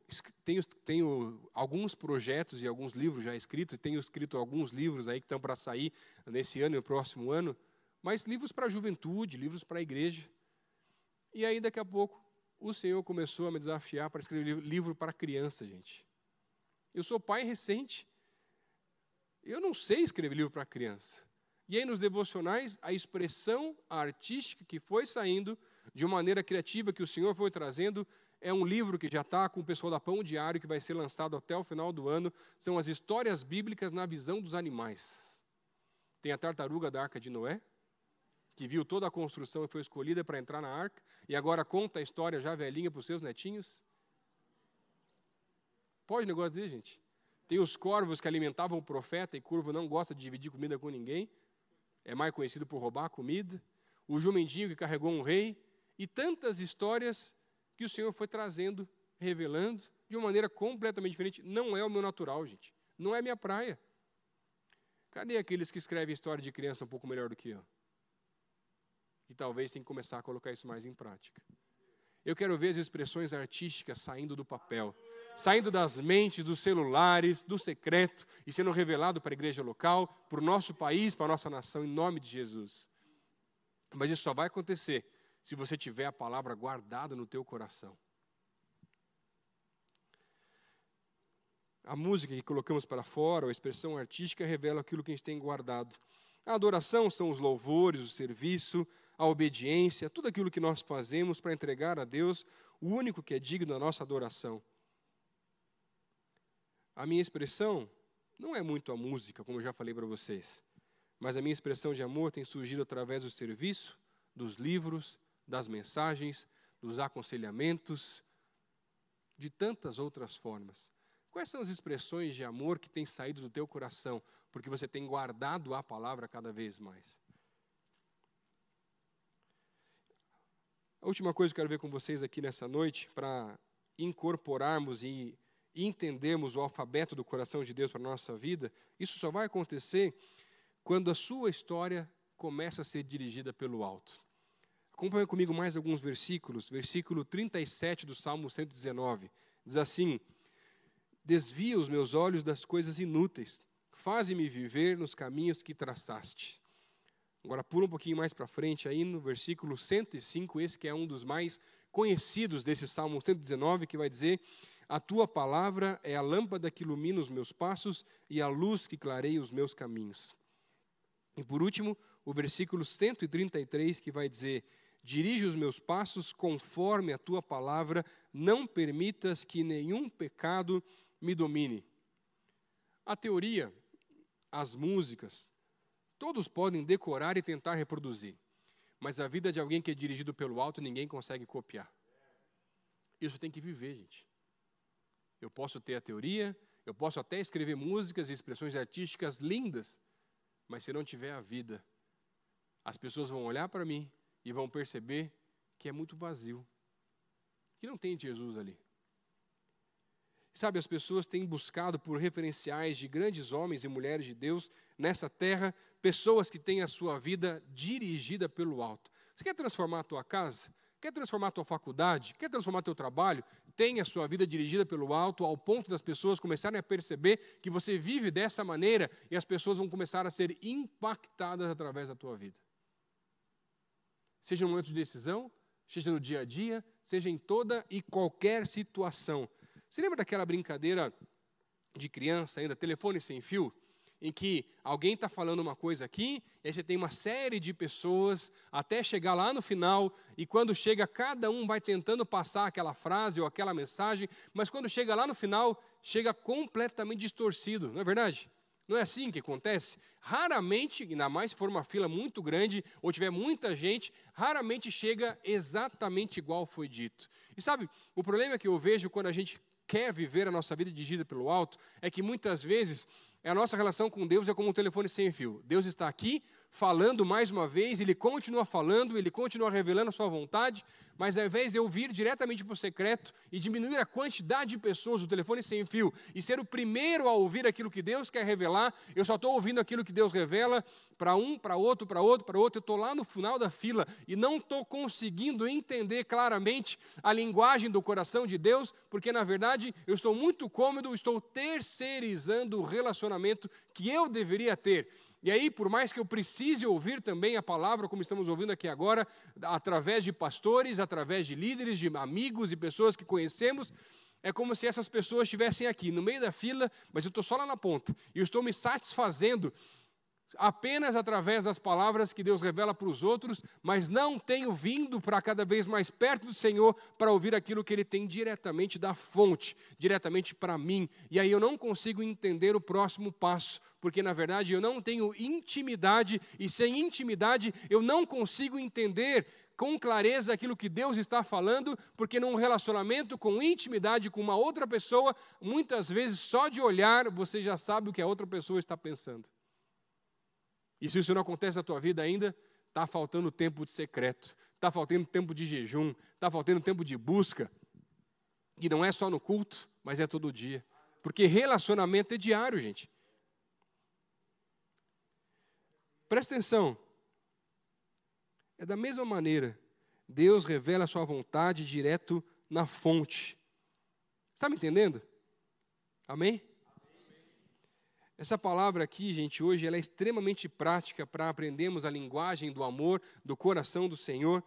tenho, tenho, alguns projetos e alguns livros já escritos, tenho escrito alguns livros aí que estão para sair nesse ano e no próximo ano, mas livros para a juventude, livros para a igreja. E aí, daqui a pouco, o Senhor começou a me desafiar para escrever livro para criança, gente. Eu sou pai recente, eu não sei escrever livro para criança. E aí, nos devocionais, a expressão artística que foi saindo, de uma maneira criativa que o Senhor foi trazendo, é um livro que já está com o pessoal da Pão Diário, que vai ser lançado até o final do ano. São as histórias bíblicas na visão dos animais. Tem a tartaruga da Arca de Noé, que viu toda a construção e foi escolhida para entrar na arca, e agora conta a história já velhinha para os seus netinhos. Pode negócio dizer, gente? Tem os corvos que alimentavam o profeta, e curvo não gosta de dividir comida com ninguém, é mais conhecido por roubar comida. O jumentinho que carregou um rei, e tantas histórias que o Senhor foi trazendo, revelando, de uma maneira completamente diferente. Não é o meu natural, gente. Não é minha praia. Cadê aqueles que escrevem história de criança um pouco melhor do que eu? E talvez tem que começar a colocar isso mais em prática. Eu quero ver as expressões artísticas saindo do papel, saindo das mentes, dos celulares, do secreto e sendo revelado para a igreja local, para o nosso país, para a nossa nação, em nome de Jesus. Mas isso só vai acontecer se você tiver a palavra guardada no teu coração. A música que colocamos para fora, a expressão artística, revela aquilo que a gente tem guardado. A adoração são os louvores, o serviço, a obediência, tudo aquilo que nós fazemos para entregar a Deus o único que é digno da nossa adoração. A minha expressão não é muito a música, como eu já falei para vocês, mas a minha expressão de amor tem surgido através do serviço, dos livros, das mensagens, dos aconselhamentos, de tantas outras formas. Quais são as expressões de amor que têm saído do teu coração, porque você tem guardado a palavra cada vez mais? A última coisa que eu quero ver com vocês aqui nessa noite, para incorporarmos e entendermos o alfabeto do coração de Deus para a nossa vida, isso só vai acontecer quando a sua história começa a ser dirigida pelo alto. Acompanhe comigo mais alguns versículos. Versículo 37 do Salmo 119. Diz assim: Desvia os meus olhos das coisas inúteis, faze-me viver nos caminhos que traçaste. Agora pula um pouquinho mais para frente aí no versículo 105, esse que é um dos mais conhecidos desse Salmo 119, que vai dizer: A tua palavra é a lâmpada que ilumina os meus passos e a luz que clareia os meus caminhos. E por último, o versículo 133, que vai dizer: Dirige os meus passos conforme a tua palavra, não permitas que nenhum pecado me domine. A teoria, as músicas, todos podem decorar e tentar reproduzir, mas a vida de alguém que é dirigido pelo alto ninguém consegue copiar. Isso tem que viver, gente. Eu posso ter a teoria, eu posso até escrever músicas e expressões artísticas lindas, mas se não tiver a vida, as pessoas vão olhar para mim e vão perceber que é muito vazio, que não tem Jesus ali. Sabe, as pessoas têm buscado por referenciais de grandes homens e mulheres de Deus nessa terra, pessoas que têm a sua vida dirigida pelo alto. Você quer transformar a tua casa? Quer transformar a tua faculdade? Quer transformar teu trabalho? Tenha a sua vida dirigida pelo alto, ao ponto das pessoas começarem a perceber que você vive dessa maneira e as pessoas vão começar a ser impactadas através da tua vida. Seja no momento de decisão, seja no dia a dia, seja em toda e qualquer situação. Você lembra daquela brincadeira de criança ainda, telefone sem fio? Em que alguém está falando uma coisa aqui, e aí você tem uma série de pessoas até chegar lá no final, e quando chega, cada um vai tentando passar aquela frase ou aquela mensagem, mas quando chega lá no final, chega completamente distorcido, não é verdade? Não é assim que acontece? Raramente, ainda mais se for uma fila muito grande ou tiver muita gente, raramente chega exatamente igual foi dito. E sabe, o problema que eu vejo quando a gente quer viver a nossa vida dirigida pelo alto, é que muitas vezes a nossa relação com Deus é como um telefone sem fio. Deus está aqui, falando mais uma vez, ele continua falando, ele continua revelando a sua vontade, mas ao invés de eu vir diretamente para o secreto e diminuir a quantidade de pessoas do telefone sem fio e ser o primeiro a ouvir aquilo que Deus quer revelar, eu só estou ouvindo aquilo que Deus revela para um, para outro, para outro, para outro, eu estou lá no final da fila e não estou conseguindo entender claramente a linguagem do coração de Deus, porque na verdade eu estou muito cômodo, estou terceirizando o relacionamento que eu deveria ter. E aí, por mais que eu precise ouvir também a palavra, como estamos ouvindo aqui agora, através de pastores, através de líderes, de amigos e pessoas que conhecemos, é como se essas pessoas estivessem aqui, no meio da fila, mas eu estou só lá na ponta. E eu estou me satisfazendo apenas através das palavras que Deus revela para os outros, mas não tenho vindo para cada vez mais perto do Senhor para ouvir aquilo que Ele tem diretamente da fonte, diretamente para mim. E aí eu não consigo entender o próximo passo, porque na verdade eu não tenho intimidade, e sem intimidade eu não consigo entender com clareza aquilo que Deus está falando, porque num relacionamento com intimidade com uma outra pessoa, muitas vezes só de olhar você já sabe o que a outra pessoa está pensando. E se isso não acontece na tua vida ainda, está faltando tempo de secreto, está faltando tempo de jejum, está faltando tempo de busca. E não é só no culto, mas é todo dia. Porque relacionamento é diário, gente. Presta atenção. É da mesma maneira, Deus revela a sua vontade direto na fonte. Está me entendendo? Amém? Essa palavra aqui, gente, hoje ela é extremamente prática para aprendermos a linguagem do amor, do coração do Senhor.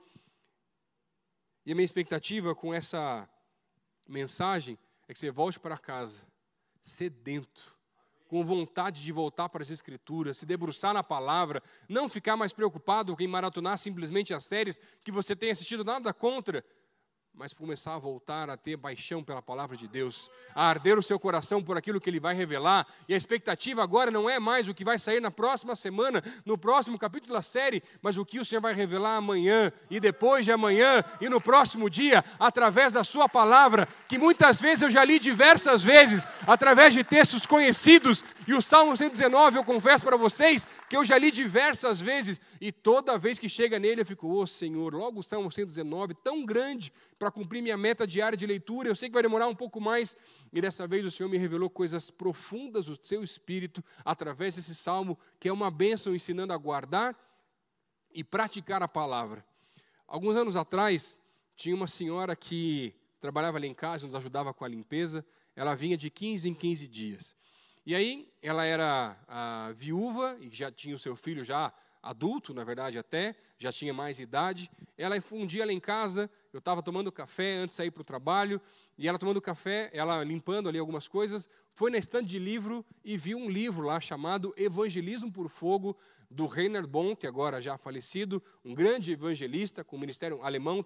E a minha expectativa com essa mensagem é que você volte para casa sedento, com vontade de voltar para as Escrituras, se debruçar na palavra, não ficar mais preocupado em maratonar simplesmente as séries que você tem assistido nada contra, mas começar a voltar a ter paixão pela palavra de Deus, a arder o seu coração por aquilo que ele vai revelar, e a expectativa agora não é mais o que vai sair na próxima semana, no próximo capítulo da série, mas o que o Senhor vai revelar amanhã, e depois de amanhã, e no próximo dia, através da sua palavra, que muitas vezes eu já li diversas vezes, através de textos conhecidos, e o Salmo 119, eu confesso para vocês, que eu já li diversas vezes, e toda vez que chega nele eu fico, ô oh, Senhor, logo o Salmo 119, tão grande, para cumprir minha meta diária de leitura. Eu sei que vai demorar um pouco mais, e dessa vez o Senhor me revelou coisas profundas do seu espírito através desse salmo, que é uma bênção ensinando a guardar e praticar a palavra. Alguns anos atrás, tinha uma senhora que trabalhava ali em casa, nos ajudava com a limpeza. Ela vinha de 15 em 15 dias. E aí, ela era viúva e já tinha o seu filho já adulto, na verdade até, já tinha mais idade. Ela um dia lá em casa, eu estava tomando café antes de sair para o trabalho, e ela tomando café, ela limpando ali algumas coisas, foi na estante de livro e viu um livro lá chamado Evangelismo por Fogo, do Reinhard Bonk, agora já falecido, um grande evangelista com um ministério alemão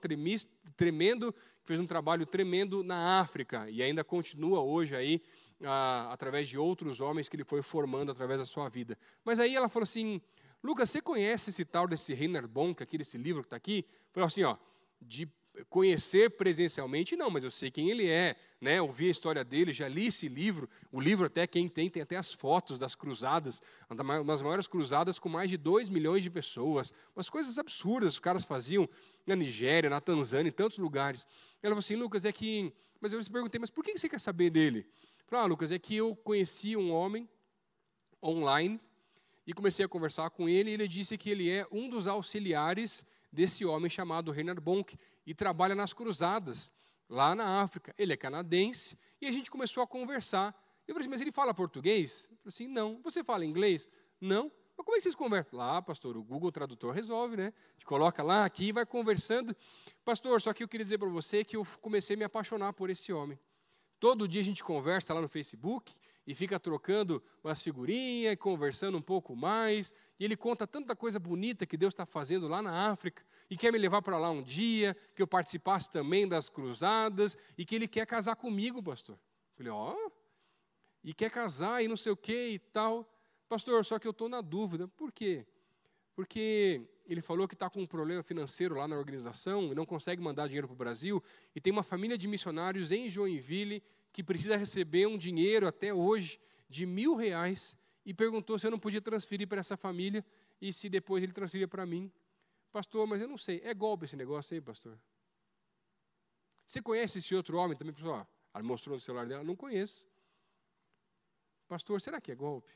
tremendo, que fez um trabalho tremendo na África e ainda continua hoje aí, ah, através de outros homens que ele foi formando através da sua vida. Mas aí ela falou assim, Lucas, você conhece esse tal desse Reinhard Bonk, aqui desse livro que está aqui? Falou assim, ó, de conhecer presencialmente, não, mas eu sei quem ele é, né? Ouvi a história dele, já li esse livro. O livro até quem tem tem até as fotos das cruzadas, das maiores cruzadas com mais de 2 milhões de pessoas. Umas coisas absurdas os caras faziam na Nigéria, na Tanzânia, em tantos lugares. Ela falou assim, Lucas, é que, mas eu te perguntei, mas por que você quer saber dele? Falei, ah, Lucas, é que eu conheci um homem online e comecei a conversar com ele e ele disse que ele é um dos auxiliares desse homem chamado Reinhard Bonk e trabalha nas cruzadas, lá na África. Ele é canadense e a gente começou a conversar. Eu falei assim, mas ele fala português? Eu falei assim, não. Você fala inglês? Não. Mas como é que vocês conversam? Lá, pastor, o Google Tradutor resolve, né? A gente coloca lá, aqui e vai conversando. Pastor, só que eu queria dizer para você que eu comecei a me apaixonar por esse homem. Todo dia a gente conversa lá no Facebook e fica trocando umas figurinhas, conversando um pouco mais. E ele conta tanta coisa bonita que Deus está fazendo lá na África e quer me levar para lá um dia, que eu participasse também das cruzadas e que ele quer casar comigo, pastor. Eu falei, ó, oh, e quer casar e não sei o que e tal. Pastor, só que eu estou na dúvida. Por quê? Porque ele falou que está com um problema financeiro lá na organização e não consegue mandar dinheiro para o Brasil. E tem uma família de missionários em Joinville que precisa receber um dinheiro até hoje de mil reais e perguntou se eu não podia transferir para essa família e se depois ele transferia para mim. Pastor, mas eu não sei, é golpe esse negócio aí, pastor? Você conhece esse outro homem também? Pessoal, ela mostrou no celular dela, não conheço. Pastor, será que é golpe?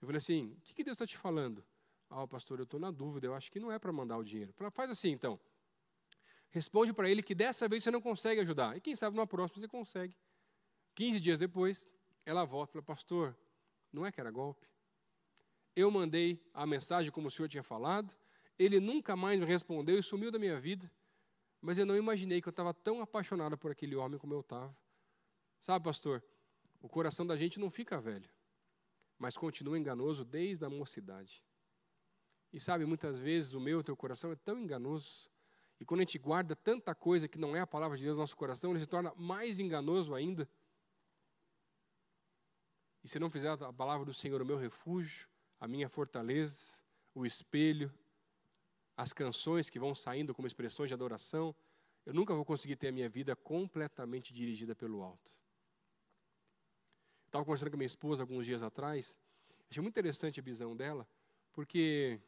Eu falei assim, o que, Deus está te falando? Ah, pastor, eu estou na dúvida, eu acho que não é para mandar o dinheiro. Faz assim então. Responde para ele que dessa vez você não consegue ajudar. E quem sabe numa próxima você consegue. 15 dias depois, ela volta e fala: Pastor, não é que era golpe? Eu mandei a mensagem como o senhor tinha falado, ele nunca mais me respondeu e sumiu da minha vida, mas eu não imaginei que eu estava tão apaixonada por aquele homem como eu estava. Sabe, pastor, o coração da gente não fica velho, mas continua enganoso desde a mocidade. E sabe, muitas vezes o meu, o teu coração é tão enganoso, e quando a gente guarda tanta coisa que não é a palavra de Deus no nosso coração, ele se torna mais enganoso ainda. E se não fizer a palavra do Senhor o meu refúgio, a minha fortaleza, o espelho, as canções que vão saindo como expressões de adoração, eu nunca vou conseguir ter a minha vida completamente dirigida pelo alto. Estava conversando com minha esposa alguns dias atrás, achei muito interessante a visão dela, porque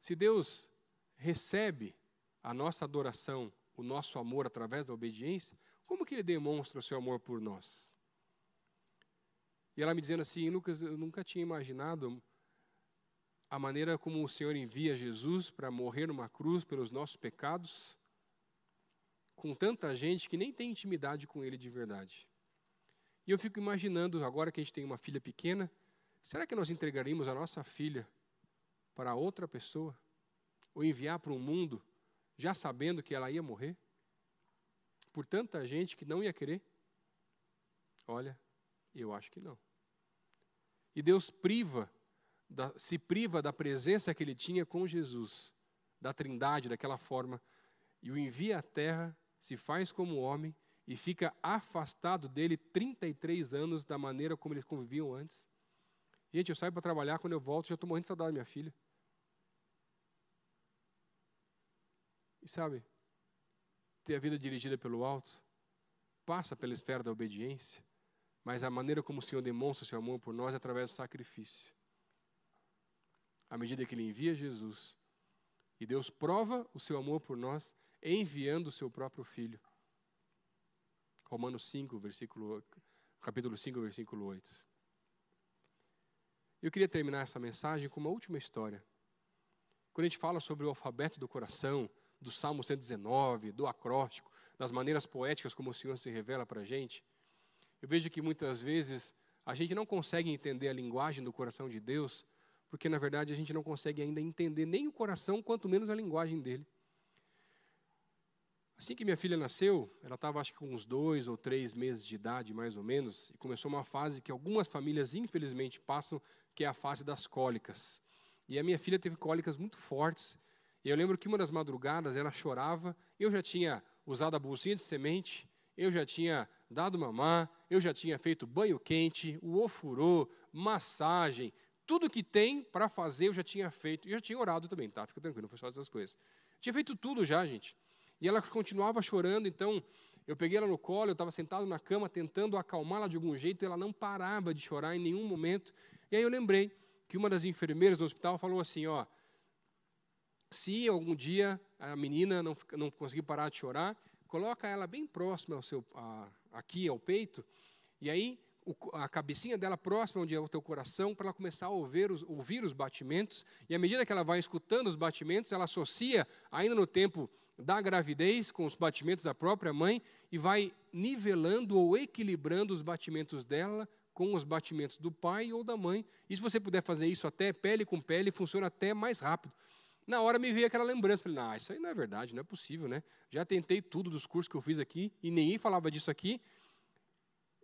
se Deus recebe a nossa adoração, o nosso amor através da obediência, como que Ele demonstra o seu amor por nós? E ela me dizendo assim, Lucas, eu nunca tinha imaginado a maneira como o Senhor envia Jesus para morrer numa cruz pelos nossos pecados, com tanta gente que nem tem intimidade com Ele de verdade. E eu fico imaginando, agora que a gente tem uma filha pequena, será que nós entregaríamos a nossa filha para outra pessoa? Ou enviar para um mundo já sabendo que ela ia morrer? Por tanta gente que não ia querer? Olha, eu acho que não. E Deus priva, da, se priva da presença que ele tinha com Jesus, da trindade, daquela forma, e o envia à terra, se faz como homem e fica afastado dele 33 anos da maneira como eles conviviam antes. Gente, eu saio para trabalhar, quando eu volto, já estou morrendo de saudade da minha filha. E sabe, ter a vida dirigida pelo alto passa pela esfera da obediência, mas a maneira como o Senhor demonstra seu amor por nós é através do sacrifício. À medida que Ele envia Jesus, e Deus prova o seu amor por nós, enviando o seu próprio Filho. Romanos 5, versículo, capítulo 5, versículo 8. Eu queria terminar essa mensagem com uma última história. Quando a gente fala sobre o alfabeto do coração, do Salmo 119, do acróstico, das maneiras poéticas como o Senhor se revela para a gente, eu vejo que muitas vezes a gente não consegue entender a linguagem do coração de Deus, porque na verdade a gente não consegue ainda entender nem o coração, quanto menos a linguagem dele. Assim que minha filha nasceu, ela estava acho que com uns dois ou três meses de idade, mais ou menos, e começou uma fase que algumas famílias infelizmente passam, que é a fase das cólicas. E a minha filha teve cólicas muito fortes. E eu lembro que uma das madrugadas ela chorava. Eu já tinha usado a bolsinha de semente, eu já tinha dado mamar, eu já tinha feito banho quente, o ofurô, massagem, tudo que tem para fazer eu já tinha feito. E eu já tinha orado também, tá? Fica tranquilo, não foi só essas coisas. Tinha feito tudo já, gente. E ela continuava chorando, então eu peguei ela no colo, eu estava sentado na cama tentando acalmá-la de algum jeito, e ela não parava de chorar em nenhum momento. E aí eu lembrei que uma das enfermeiras do hospital falou assim: ó, se algum dia a menina não, não conseguir parar de chorar, coloca ela bem próxima ao seu, a, aqui ao peito, e aí o, a cabecinha dela próxima onde é o teu coração, para ela começar a ouvir os, ouvir os batimentos, e à medida que ela vai escutando os batimentos, ela associa, ainda no tempo da gravidez, com os batimentos da própria mãe, e vai nivelando ou equilibrando os batimentos dela com os batimentos do pai ou da mãe. E se você puder fazer isso até pele com pele, funciona até mais rápido. Na hora me veio aquela lembrança, falei, não, isso aí não é verdade, não é possível, né? Já tentei tudo dos cursos que eu fiz aqui e ninguém falava disso aqui.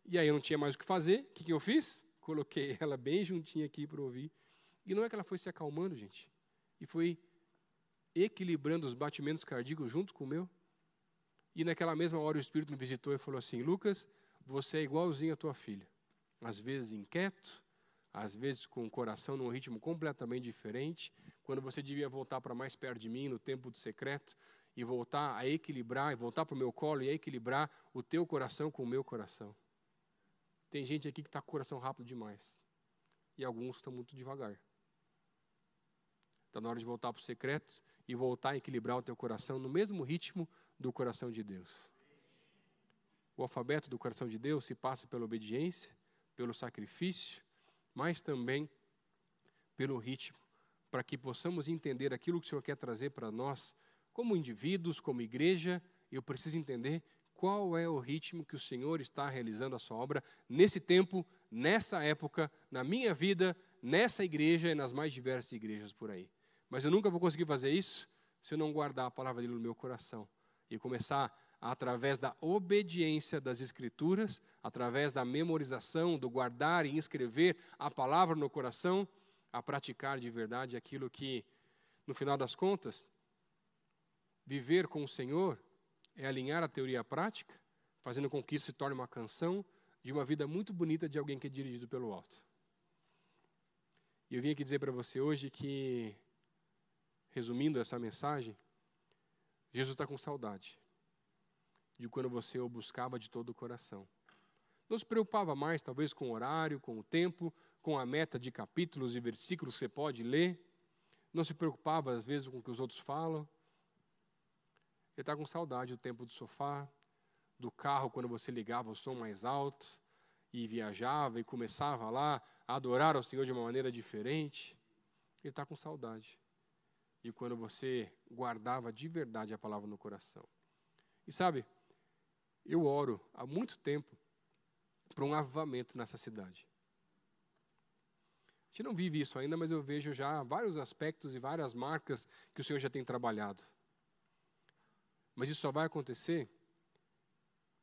E aí eu não tinha mais o que fazer. O que, que eu fiz? Coloquei [laughs] ela bem juntinha aqui para ouvir. E não é que ela foi se acalmando, gente. E foi equilibrando os batimentos cardíacos junto com o meu. E naquela mesma hora o Espírito me visitou e falou assim: Lucas, você é igualzinho à tua filha. Às vezes inquieto, às vezes com o coração num ritmo completamente diferente, quando você devia voltar para mais perto de mim, no tempo do secreto, e voltar a equilibrar, e voltar para o meu colo e equilibrar o teu coração com o meu coração. Tem gente aqui que está com o coração rápido demais, e alguns estão muito devagar. Está na hora de voltar para o secreto e voltar a equilibrar o teu coração no mesmo ritmo do coração de Deus. O alfabeto do coração de Deus se passa pela obediência, pelo sacrifício, mas também pelo ritmo, para que possamos entender aquilo que o Senhor quer trazer para nós, como indivíduos, como igreja. Eu preciso entender qual é o ritmo que o Senhor está realizando a sua obra nesse tempo, nessa época, na minha vida, nessa igreja e nas mais diversas igrejas por aí. Mas eu nunca vou conseguir fazer isso se eu não guardar a palavra dele no meu coração e começar através da obediência das Escrituras, através da memorização, do guardar e inscrever a palavra no coração, a praticar de verdade aquilo que, no final das contas, viver com o Senhor é alinhar a teoria à prática, fazendo com que isso se torne uma canção de uma vida muito bonita de alguém que é dirigido pelo alto. E eu vim aqui dizer para você hoje que, resumindo essa mensagem, Jesus está com saudade de quando você o buscava de todo o coração. Não se preocupava mais, talvez, com o horário, com o tempo, com a meta de capítulos e versículos que você pode ler. Não se preocupava, às vezes, com o que os outros falam. Ele está com saudade do tempo do sofá, do carro, quando você ligava o som mais alto e viajava e começava lá a adorar ao Senhor de uma maneira diferente. Ele está com saudade. E quando você guardava de verdade a palavra no coração. E sabe, eu oro há muito tempo para um avivamento nessa cidade. Gente não vive isso ainda, mas eu vejo já vários aspectos e várias marcas que o Senhor já tem trabalhado. Mas isso só vai acontecer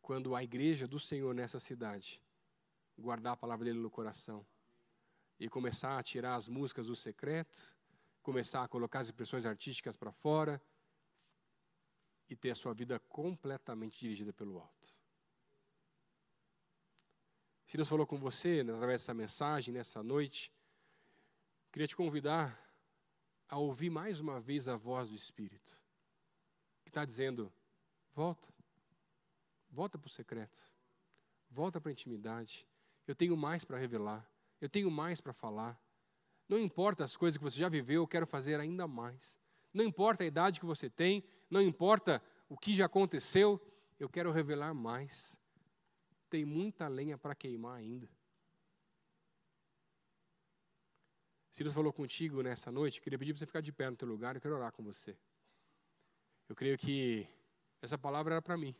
quando a igreja do Senhor nessa cidade guardar a palavra dele no coração e começar a tirar as músicas do secreto, começar a colocar as expressões artísticas para fora, e ter a sua vida completamente dirigida pelo alto. Se Deus falou com você através dessa mensagem, nessa noite, queria te convidar a ouvir mais uma vez a voz do Espírito, que está dizendo: volta, volta para o secreto, volta para a intimidade. Eu tenho mais para revelar, eu tenho mais para falar. Não importa as coisas que você já viveu, eu quero fazer ainda mais. Não importa a idade que você tem, não importa o que já aconteceu, eu quero revelar mais. Tem muita lenha para queimar ainda. Se Deus falou contigo nessa noite, queria pedir para você ficar de pé no teu lugar, eu quero orar com você. Eu creio que essa palavra era para mim.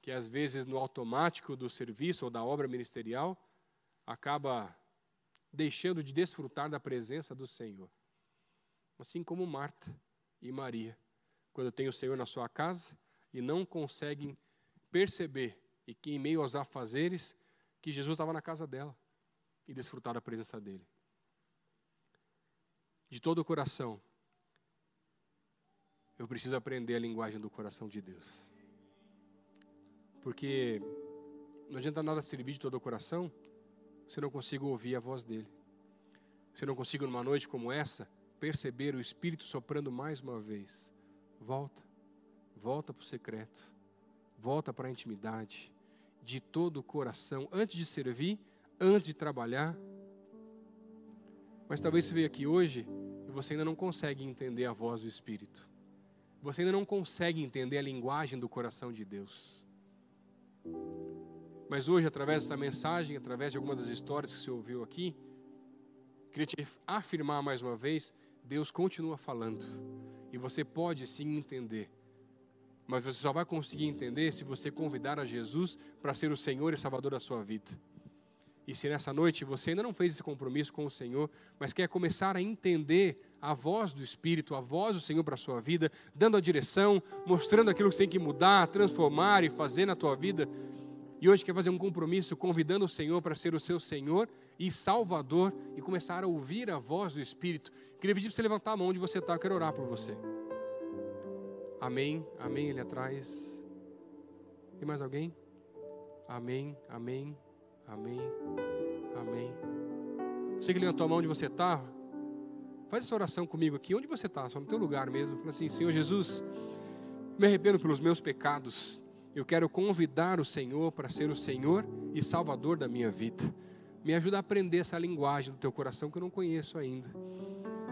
Que às vezes no automático do serviço ou da obra ministerial, acaba deixando de desfrutar da presença do Senhor. Assim como Marta e Maria, quando tem o Senhor na sua casa e não conseguem perceber e que em meio aos afazeres que Jesus estava na casa dela e desfrutar da presença dele. De todo o coração, eu preciso aprender a linguagem do coração de Deus. Porque não adianta nada servir de todo o coração se não consigo ouvir a voz dele. Se não consigo, numa noite como essa, perceber o Espírito soprando mais uma vez: volta, volta para o secreto, volta para a intimidade, de todo o coração, antes de servir, antes de trabalhar. Mas talvez você veja aqui hoje e você ainda não consegue entender a voz do Espírito. Você ainda não consegue entender a linguagem do coração de Deus. Mas hoje, através dessa mensagem, através de algumas das histórias que você ouviu aqui, queria te afirmar mais uma vez: Deus continua falando. E você pode sim entender. Mas você só vai conseguir entender se você convidar a Jesus para ser o Senhor e Salvador da sua vida. E se nessa noite você ainda não fez esse compromisso com o Senhor, mas quer começar a entender a voz do Espírito, a voz do Senhor para a sua vida, dando a direção, mostrando aquilo que você tem que mudar, transformar e fazer na tua vida, e hoje quer fazer um compromisso convidando o Senhor para ser o seu Senhor e Salvador e começar a ouvir a voz do Espírito. Queria pedir para você levantar a mão onde você está, eu quero orar por você. Amém, amém, ali atrás. Tem mais alguém? Amém, amém, amém, amém. Você que levantou a mão onde você está, faz essa oração comigo aqui, onde você está, só no teu lugar mesmo. Fala assim, Senhor Jesus, me arrependo pelos meus pecados eu quero convidar o Senhor para ser o Senhor e Salvador da minha vida. Me ajuda a aprender essa linguagem do teu coração que eu não conheço ainda.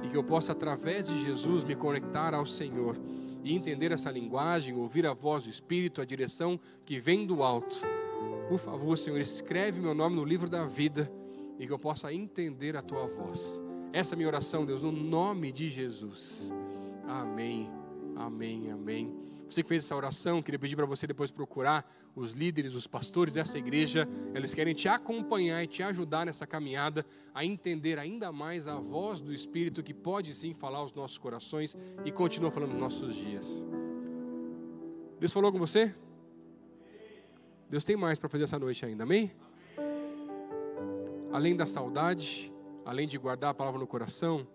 E que eu possa, através de Jesus, me conectar ao Senhor e entender essa linguagem, ouvir a voz do Espírito, a direção que vem do alto. Por favor, Senhor, escreve meu nome no livro da vida e que eu possa entender a tua voz. Essa é a minha oração, Deus, no nome de Jesus. Amém, amém, amém. Você que fez essa oração, queria pedir para você depois procurar os líderes, os pastores dessa igreja. Eles querem te acompanhar e te ajudar nessa caminhada a entender ainda mais a voz do Espírito que pode sim falar aos nossos corações e continua falando nos nossos dias. Deus falou com você? Deus tem mais para fazer essa noite ainda, amém? Além da saudade, além de guardar a palavra no coração,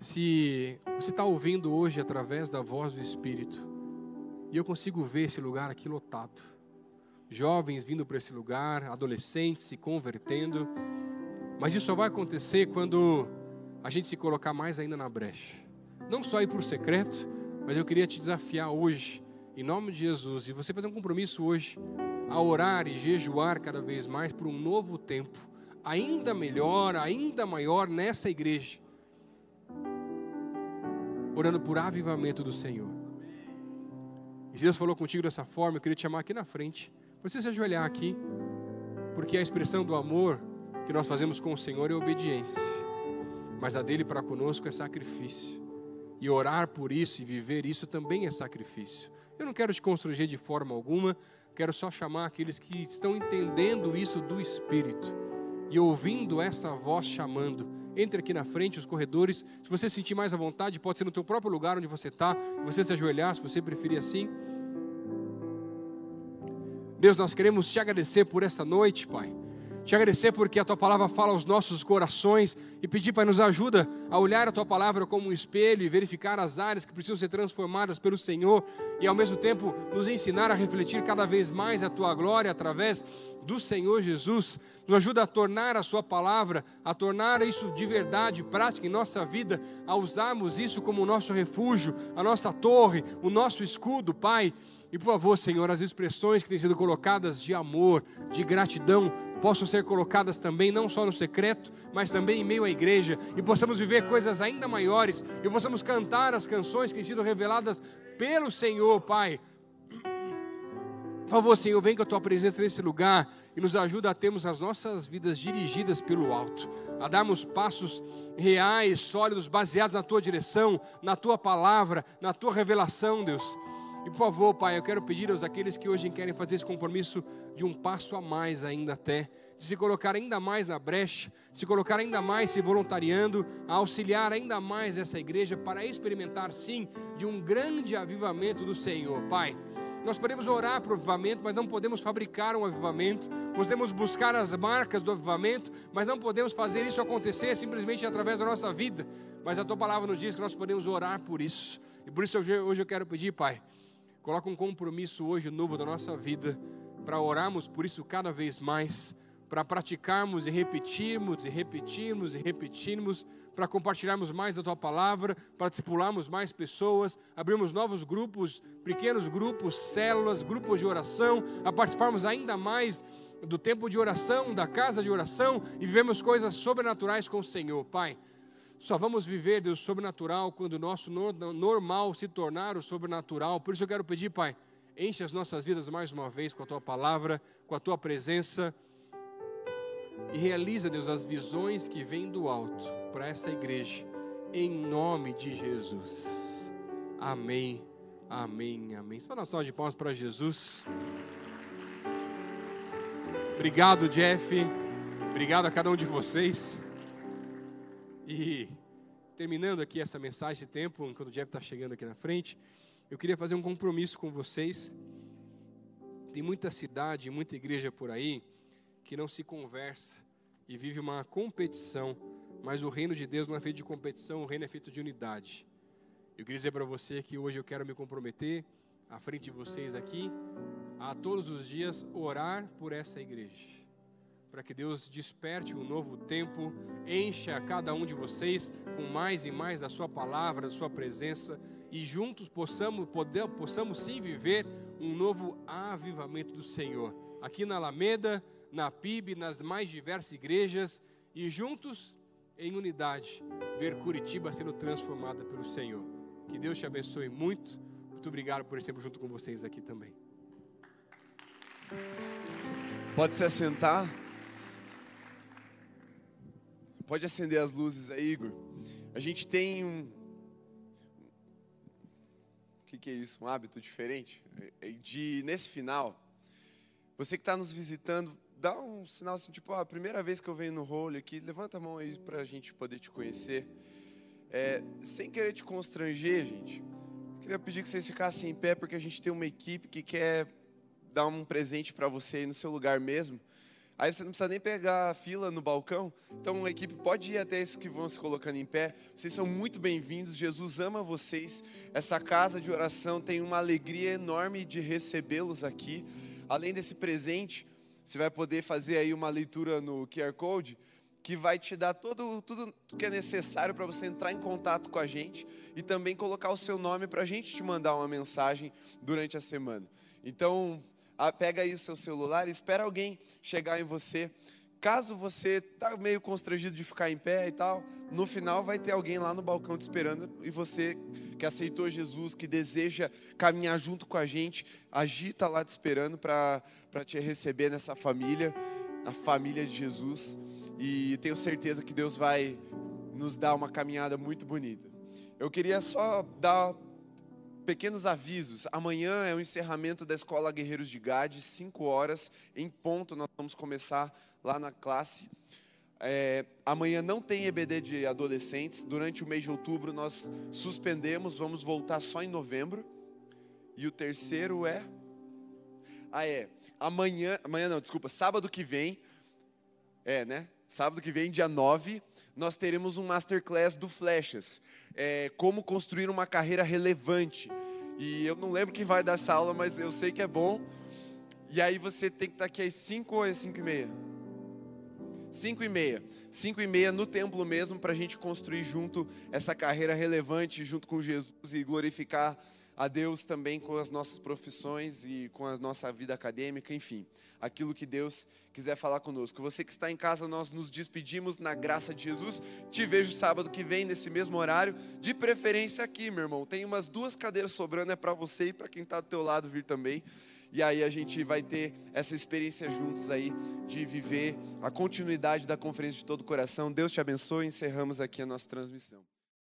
se você está ouvindo hoje através da voz do Espírito, e eu consigo ver esse lugar aqui lotado, jovens vindo para esse lugar, adolescentes se convertendo, mas isso só vai acontecer quando a gente se colocar mais ainda na brecha. Não só ir por secreto, mas eu queria te desafiar hoje, em nome de Jesus, e você fazer um compromisso hoje, a orar e jejuar cada vez mais por um novo tempo, ainda melhor, ainda maior nessa igreja orando por avivamento do Senhor. E se Deus falou contigo dessa forma, eu queria te chamar aqui na frente, você se ajoelhar aqui, porque a expressão do amor que nós fazemos com o Senhor é obediência, mas a dele para conosco é sacrifício. E orar por isso e viver isso também é sacrifício. Eu não quero te constranger de forma alguma, quero só chamar aqueles que estão entendendo isso do Espírito e ouvindo essa voz chamando entre aqui na frente, os corredores. Se você sentir mais à vontade, pode ser no teu próprio lugar onde você está, você se ajoelhar, se você preferir assim. Deus, nós queremos te agradecer por essa noite, Pai. Te agradecer porque a tua palavra fala aos nossos corações e pedir, Pai, nos ajuda a olhar a tua palavra como um espelho e verificar as áreas que precisam ser transformadas pelo Senhor e ao mesmo tempo nos ensinar a refletir cada vez mais a tua glória através do Senhor Jesus. Nos ajuda a tornar a sua palavra, a tornar isso de verdade prática em nossa vida, a usarmos isso como o nosso refúgio, a nossa torre, o nosso escudo, Pai. E por favor, Senhor, as expressões que têm sido colocadas de amor, de gratidão, possam ser colocadas também, não só no secreto, mas também em meio à igreja, e possamos viver coisas ainda maiores, e possamos cantar as canções que têm sido reveladas pelo Senhor, Pai. Por favor, Senhor, vem com a tua presença nesse lugar e nos ajuda a termos as nossas vidas dirigidas pelo alto, a darmos passos reais, sólidos, baseados na tua direção, na tua palavra, na tua revelação, Deus. E por favor, Pai, eu quero pedir aos aqueles que hoje querem fazer esse compromisso de um passo a mais ainda até, de se colocar ainda mais na brecha, de se colocar ainda mais se voluntariando, a auxiliar ainda mais essa igreja para experimentar sim de um grande avivamento do Senhor, Pai. Nós podemos orar para o avivamento, mas não podemos fabricar um avivamento. Podemos buscar as marcas do avivamento, mas não podemos fazer isso acontecer simplesmente através da nossa vida. Mas a tua palavra nos diz que nós podemos orar por isso. E por isso hoje eu quero pedir, Pai, coloca um compromisso hoje novo da nossa vida para orarmos por isso cada vez mais, para praticarmos e repetirmos e repetirmos e repetirmos, para compartilharmos mais da tua palavra, para discipularmos mais pessoas, abrirmos novos grupos, pequenos grupos, células, grupos de oração, a participarmos ainda mais do tempo de oração, da casa de oração e vivemos coisas sobrenaturais com o Senhor, Pai. Só vamos viver, Deus, sobrenatural quando o nosso normal se tornar o sobrenatural. Por isso eu quero pedir, Pai, enche as nossas vidas mais uma vez com a tua palavra, com a tua presença e realiza, Deus, as visões que vêm do alto para essa igreja, em nome de Jesus. Amém, amém, amém. Só uma salva de palmas para Jesus. Obrigado, Jeff. Obrigado a cada um de vocês. E terminando aqui essa mensagem, esse tempo, enquanto o Jeff está chegando aqui na frente, eu queria fazer um compromisso com vocês. Tem muita cidade, muita igreja por aí que não se conversa e vive uma competição, mas o reino de Deus não é feito de competição, o reino é feito de unidade. Eu queria dizer para você que hoje eu quero me comprometer, à frente de vocês aqui, a todos os dias orar por essa igreja, para que Deus desperte um novo tempo, encha cada um de vocês com mais e mais da Sua palavra, da Sua presença, e juntos possamos, poder, possamos sim viver um novo avivamento do Senhor, aqui na Alameda, na PIB, nas mais diversas igrejas e juntos, em unidade, ver Curitiba sendo transformada pelo Senhor. Que Deus te abençoe muito. Muito obrigado por esse tempo junto com vocês aqui também. Pode se assentar. Pode acender as luzes aí, Igor. A gente tem um. O que, que é isso? Um hábito diferente? É, de, nesse final, você que está nos visitando, dá um sinal assim, tipo, a primeira vez que eu venho no role aqui, levanta a mão aí para a gente poder te conhecer. É, sem querer te constranger, gente, queria pedir que vocês ficassem em pé, porque a gente tem uma equipe que quer dar um presente para você aí no seu lugar mesmo. Aí você não precisa nem pegar a fila no balcão. Então a equipe pode ir até esses que vão se colocando em pé. Vocês são muito bem-vindos. Jesus ama vocês. Essa casa de oração tem uma alegria enorme de recebê-los aqui. Além desse presente, você vai poder fazer aí uma leitura no QR Code que vai te dar todo, tudo que é necessário para você entrar em contato com a gente e também colocar o seu nome para a gente te mandar uma mensagem durante a semana. Então, pega aí o seu celular e espera alguém chegar em você. Caso você tá meio constrangido de ficar em pé e tal, no final vai ter alguém lá no balcão te esperando e você que aceitou Jesus, que deseja caminhar junto com a gente, agita lá te esperando para te receber nessa família, a família de Jesus. E tenho certeza que Deus vai nos dar uma caminhada muito bonita. Eu queria só dar pequenos avisos. Amanhã é o encerramento da Escola Guerreiros de Gade, 5 horas em ponto. Nós vamos começar lá na classe. É, amanhã não tem EBD de adolescentes. Durante o mês de outubro nós suspendemos, vamos voltar só em novembro. E o terceiro é. Ah, é. Amanhã. Amanhã não, desculpa. Sábado que vem. É, né? Sábado que vem, dia 9, nós teremos um masterclass do Flechas. É, como construir uma carreira relevante. E eu não lembro quem vai dar essa aula, mas eu sei que é bom. E aí você tem que estar aqui às 5 ou às 5 e meia? 5 e meia. 5 e meia no templo mesmo, para a gente construir junto essa carreira relevante junto com Jesus e glorificar a Deus também com as nossas profissões e com a nossa vida acadêmica, enfim, aquilo que Deus quiser falar conosco. Você que está em casa, nós nos despedimos na graça de Jesus. Te vejo sábado que vem nesse mesmo horário, de preferência aqui, meu irmão. Tem umas duas cadeiras sobrando, é para você e para quem está do teu lado vir também. E aí a gente vai ter essa experiência juntos aí de viver a continuidade da conferência de todo o coração. Deus te abençoe. Encerramos aqui a nossa transmissão.